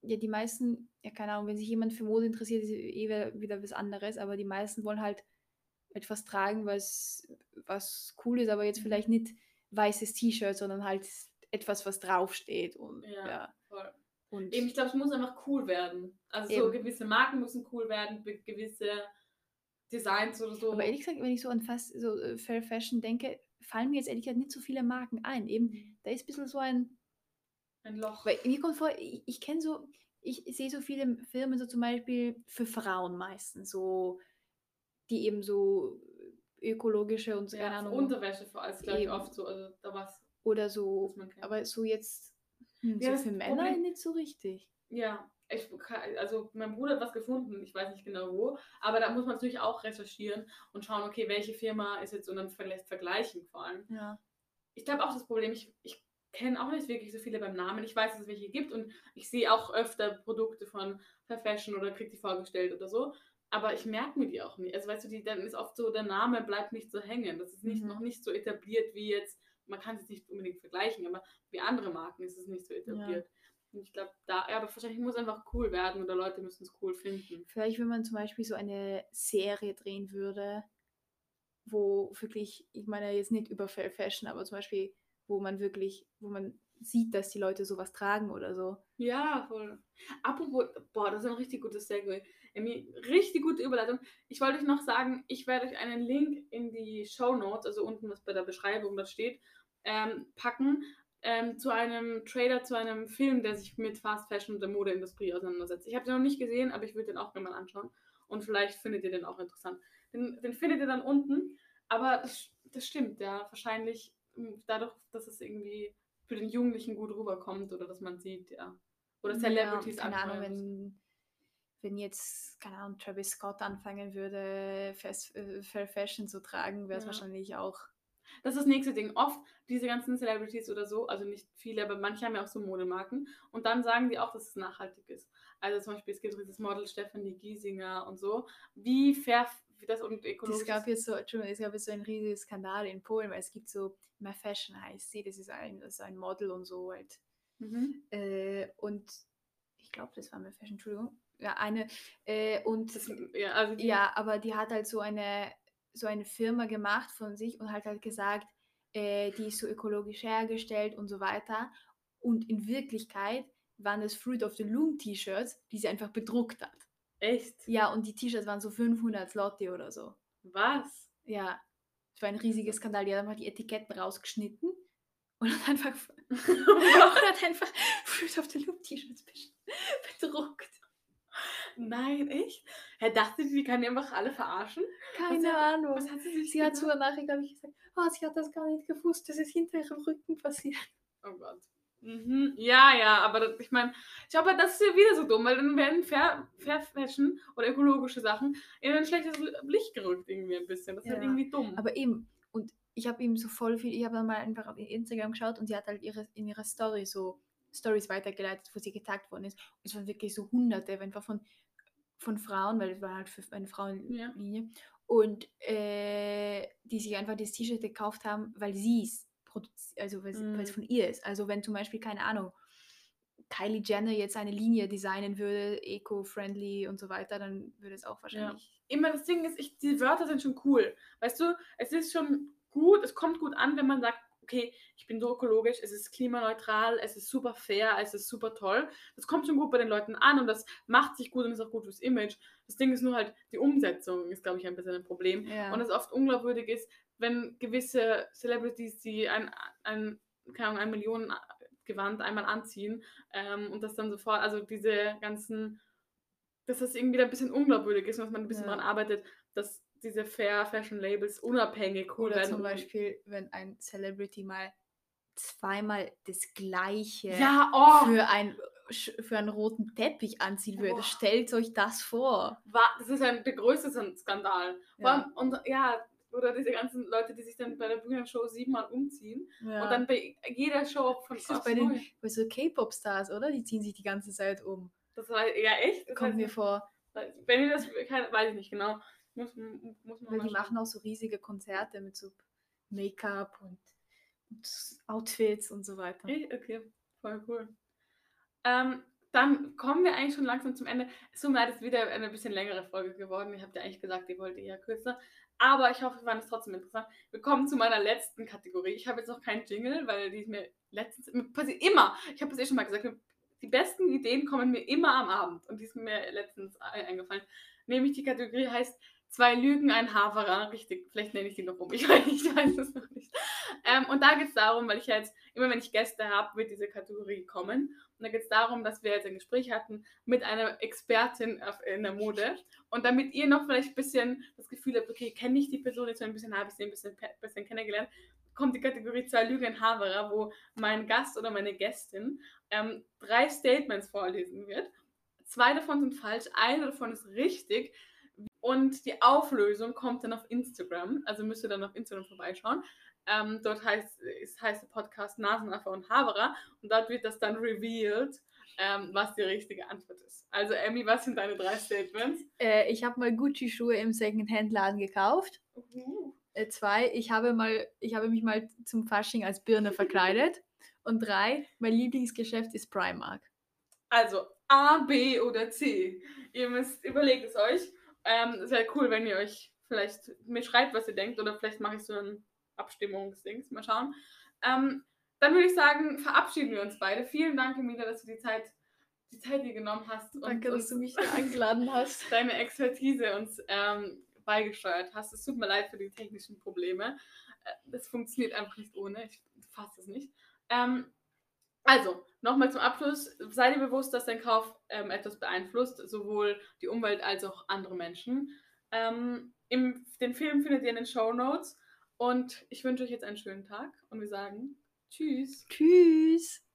Speaker 2: ja, die meisten, ja, keine Ahnung, wenn sich jemand für Mode interessiert, ist eh wieder was anderes, aber die meisten wollen halt etwas tragen, was, was cool ist, aber jetzt mhm. vielleicht nicht weißes T-Shirt, sondern halt etwas, was draufsteht. Und, ja, ja.
Speaker 1: voll. Und Eben, ich glaube, es muss einfach cool werden. Also eben. so gewisse Marken müssen cool werden, gewisse Designs oder so.
Speaker 2: Aber ehrlich gesagt, wenn ich so an fast so äh, Fair Fashion denke, fallen mir jetzt ehrlich gesagt nicht so viele Marken ein. Eben, mhm. da ist ein bisschen so ein
Speaker 1: ein Loch.
Speaker 2: Weil mir kommt vor, ich, ich kenne so, ich sehe so viele Firmen, so zum Beispiel für Frauen meistens, so, die eben so ökologische und so,
Speaker 1: ja, keine Ahnung. Unterwäsche vor allem, glaube ich, oft so, also da was.
Speaker 2: Oder so, aber so jetzt, hm, ja, so für Männer Problem, nicht so richtig.
Speaker 1: Ja, ich, also mein Bruder hat was gefunden, ich weiß nicht genau wo, aber da muss man natürlich auch recherchieren und schauen, okay, welche Firma ist jetzt und dann vielleicht vergleichen vor allem.
Speaker 2: Ja.
Speaker 1: Ich glaube auch das Problem, ich, ich kenne auch nicht wirklich so viele beim Namen. Ich weiß, dass es welche gibt und ich sehe auch öfter Produkte von Fair Fashion oder kriege die vorgestellt oder so. Aber ich merke mir die auch nicht. Also weißt du, die, dann ist oft so, der Name bleibt nicht so hängen. Das ist nicht, mhm. noch nicht so etabliert wie jetzt, man kann es nicht unbedingt vergleichen, aber wie andere Marken ist es nicht so etabliert. Ja. Und ich glaube, da, ja, aber wahrscheinlich muss es einfach cool werden oder Leute müssen es cool finden.
Speaker 2: Vielleicht, wenn man zum Beispiel so eine Serie drehen würde, wo wirklich, ich meine jetzt nicht über Fair Fashion, aber zum Beispiel wo man wirklich, wo man sieht, dass die Leute sowas tragen oder so.
Speaker 1: Ja, voll. Apropos, boah, das ist ein richtig gutes Segway. Richtig gute Überleitung. Ich wollte euch noch sagen, ich werde euch einen Link in die Show Notes, also unten, was bei der Beschreibung da steht, ähm, packen ähm, zu einem Trailer, zu einem Film, der sich mit Fast Fashion und der Modeindustrie auseinandersetzt. Ich habe den noch nicht gesehen, aber ich würde den auch gerne mal anschauen. Und vielleicht findet ihr den auch interessant. Den, den findet ihr dann unten. Aber das, das stimmt, ja. Wahrscheinlich dadurch, dass es irgendwie für den Jugendlichen gut rüberkommt oder dass man sieht, ja. Oder Celebrities
Speaker 2: ja, Keine Ahnung, wenn, wenn jetzt, keine Ahnung, Travis Scott anfangen würde, Fast, äh, Fair Fashion zu tragen, wäre es ja. wahrscheinlich auch.
Speaker 1: Das ist das nächste Ding. Oft diese ganzen Celebrities oder so, also nicht viele, aber manche haben ja auch so Modemarken. Und dann sagen die auch, dass es nachhaltig ist. Also zum Beispiel, es gibt dieses Model Stephanie Giesinger und so. Wie fair wie das und ökologisch
Speaker 2: Es gab jetzt so, es gab jetzt so einen riesigen Skandal in Polen, weil es gibt so, My Fashion heißt sie, das ist ein, das ist ein Model und so halt. Mhm. Äh, und ich glaube, das war My Fashion, Entschuldigung. Ja, eine, äh, und das, ja, also ja, aber die hat halt so eine, so eine Firma gemacht von sich und halt halt gesagt, äh, die ist so ökologisch hergestellt und so weiter. Und in Wirklichkeit waren das Fruit of the Loom T-Shirts, die sie einfach bedruckt hat.
Speaker 1: Echt?
Speaker 2: Ja, und die T-Shirts waren so 500 Lotti oder so.
Speaker 1: Was?
Speaker 2: Ja. Es war ein riesiger Skandal. Die haben halt die Etiketten rausgeschnitten und hat einfach, [LAUGHS] [LAUGHS] und hat einfach Fruit of the Loop T-Shirts bedruckt.
Speaker 1: Nein, echt? Er dachte, sie kann einfach alle verarschen?
Speaker 2: Keine was Ahnung. Was hat sie sich Sie hat sogar nachher, glaube ich, gesagt, oh, sie hat das gar nicht gewusst, das ist hinter ihrem Rücken passiert.
Speaker 1: Oh Gott. Mhm. Ja, ja, aber das, ich meine, ich glaube, das ist ja wieder so dumm, weil dann werden Fair, Fair Fashion oder ökologische Sachen in ein schlechtes Licht gerückt irgendwie ein bisschen. Das ist halt ja. halt irgendwie dumm.
Speaker 2: Aber eben, und ich habe ihm so voll viel, ich habe dann mal einfach auf Instagram geschaut und sie hat halt ihre, in ihrer Story so Stories weitergeleitet, wo sie getaggt worden ist. Und es waren wirklich so hunderte, einfach von, von Frauen, weil es war halt für eine Frauenlinie. Ja. Und äh, die sich einfach das T-Shirt gekauft haben, weil sie es also weil mm. es von ihr ist. Also wenn zum Beispiel, keine Ahnung, Kylie Jenner jetzt eine Linie designen würde, eco-friendly und so weiter, dann würde es auch wahrscheinlich. Ja.
Speaker 1: Immer das Ding ist, ich, die Wörter sind schon cool. Weißt du, es ist schon gut, es kommt gut an, wenn man sagt, okay, ich bin so ökologisch, es ist klimaneutral, es ist super fair, es ist super toll. Das kommt schon gut bei den Leuten an und das macht sich gut und ist auch gut fürs Image. Das Ding ist nur halt, die Umsetzung ist, glaube ich, ein bisschen ein Problem. Ja. Und es oft unglaubwürdig ist, wenn gewisse Celebrities, die ein, ein, keine Ahnung, ein Millionen Gewand einmal anziehen ähm, und das dann sofort, also diese ganzen, dass das irgendwie ein bisschen unglaubwürdig ist und dass man ein bisschen ja. daran arbeitet, dass diese Fair Fashion Labels unabhängig
Speaker 2: cool Oder zum Beispiel, wenn ein Celebrity mal zweimal das gleiche
Speaker 1: ja, oh.
Speaker 2: für, ein, für einen roten Teppich anziehen würde. Oh. Stellt euch das vor.
Speaker 1: Das ist ein, der größte Skandal. Ja. Und ja, oder diese ganzen Leute, die sich dann bei der Bühnershow siebenmal umziehen ja. und dann bei jeder Show von
Speaker 2: das ist bei, den, bei so K-Pop-Stars, oder? Die ziehen sich die ganze Zeit um.
Speaker 1: Das war ja echt. Das
Speaker 2: Kommt
Speaker 1: heißt,
Speaker 2: mir vor.
Speaker 1: Wenn ihr das, weiß ich nicht genau. Muss, muss man
Speaker 2: Weil
Speaker 1: mal
Speaker 2: die machen auch so riesige Konzerte mit so Make-up und, und Outfits und so weiter.
Speaker 1: Okay, voll cool. Ähm, dann kommen wir eigentlich schon langsam zum Ende. Es tut mir leid, es ist wieder eine bisschen längere Folge geworden. Ihr habt ja eigentlich gesagt, ihr wollt eher kürzer. Aber ich hoffe, wir fanden es trotzdem interessant. Wir kommen zu meiner letzten Kategorie. Ich habe jetzt noch keinen Jingle, weil die ist mir letztens passiert immer. Ich habe es eh schon mal gesagt. Die besten Ideen kommen mir immer am Abend. Und die ist mir letztens ein- eingefallen. Nämlich die Kategorie heißt Zwei Lügen, ein Haverer. Richtig, vielleicht nenne ich die noch um. Ich [LAUGHS] weiß, ich weiß es noch nicht. Ähm, und da geht es darum, weil ich jetzt, immer wenn ich Gäste habe, wird diese Kategorie kommen. Und da geht es darum, dass wir jetzt ein Gespräch hatten mit einer Expertin auf, in der Mode. Und damit ihr noch vielleicht ein bisschen das Gefühl habt, okay, kenne ich die Person jetzt ein bisschen, habe ich sie ein bisschen, bisschen kennengelernt, kommt die Kategorie zwei Lügen ein Haverer, wo mein Gast oder meine Gästin ähm, drei Statements vorlesen wird. Zwei davon sind falsch, eine davon ist richtig. Und die Auflösung kommt dann auf Instagram. Also müsst ihr dann auf Instagram vorbeischauen. Ähm, dort heißt, es heißt der Podcast Nasenaffe und Haverer. Und dort wird das dann revealed, ähm, was die richtige Antwort ist. Also, Emmy, was sind deine drei Statements?
Speaker 2: Äh, ich habe mal Gucci-Schuhe im Second-Hand-Laden gekauft. Äh, zwei, ich habe, mal, ich habe mich mal zum Fasching als Birne verkleidet. [LAUGHS] Und drei, mein Lieblingsgeschäft ist Primark.
Speaker 1: Also A, B oder C. Ihr müsst überlegt es euch. Ähm, wäre cool, wenn ihr euch vielleicht mir schreibt, was ihr denkt, oder vielleicht mache ich so ein Abstimmungsdings. Mal schauen. Ähm, dann würde ich sagen, verabschieden wir uns beide. Vielen Dank, Emilia, dass du die Zeit, die Zeit dir genommen hast
Speaker 2: Danke,
Speaker 1: und
Speaker 2: dass du mich da eingeladen hast. [LAUGHS]
Speaker 1: deine Expertise uns ähm, beigesteuert hast. Es tut mir leid für die technischen Probleme. Äh, Das funktioniert einfach nicht ohne. Ich fasse es nicht. Ähm, also, nochmal zum Abschluss. Sei dir bewusst, dass dein Kauf ähm, etwas beeinflusst, sowohl die Umwelt als auch andere Menschen. Ähm, im, den Film findet ihr in den Show Notes. Und ich wünsche euch jetzt einen schönen Tag und wir sagen Tschüss.
Speaker 2: Tschüss.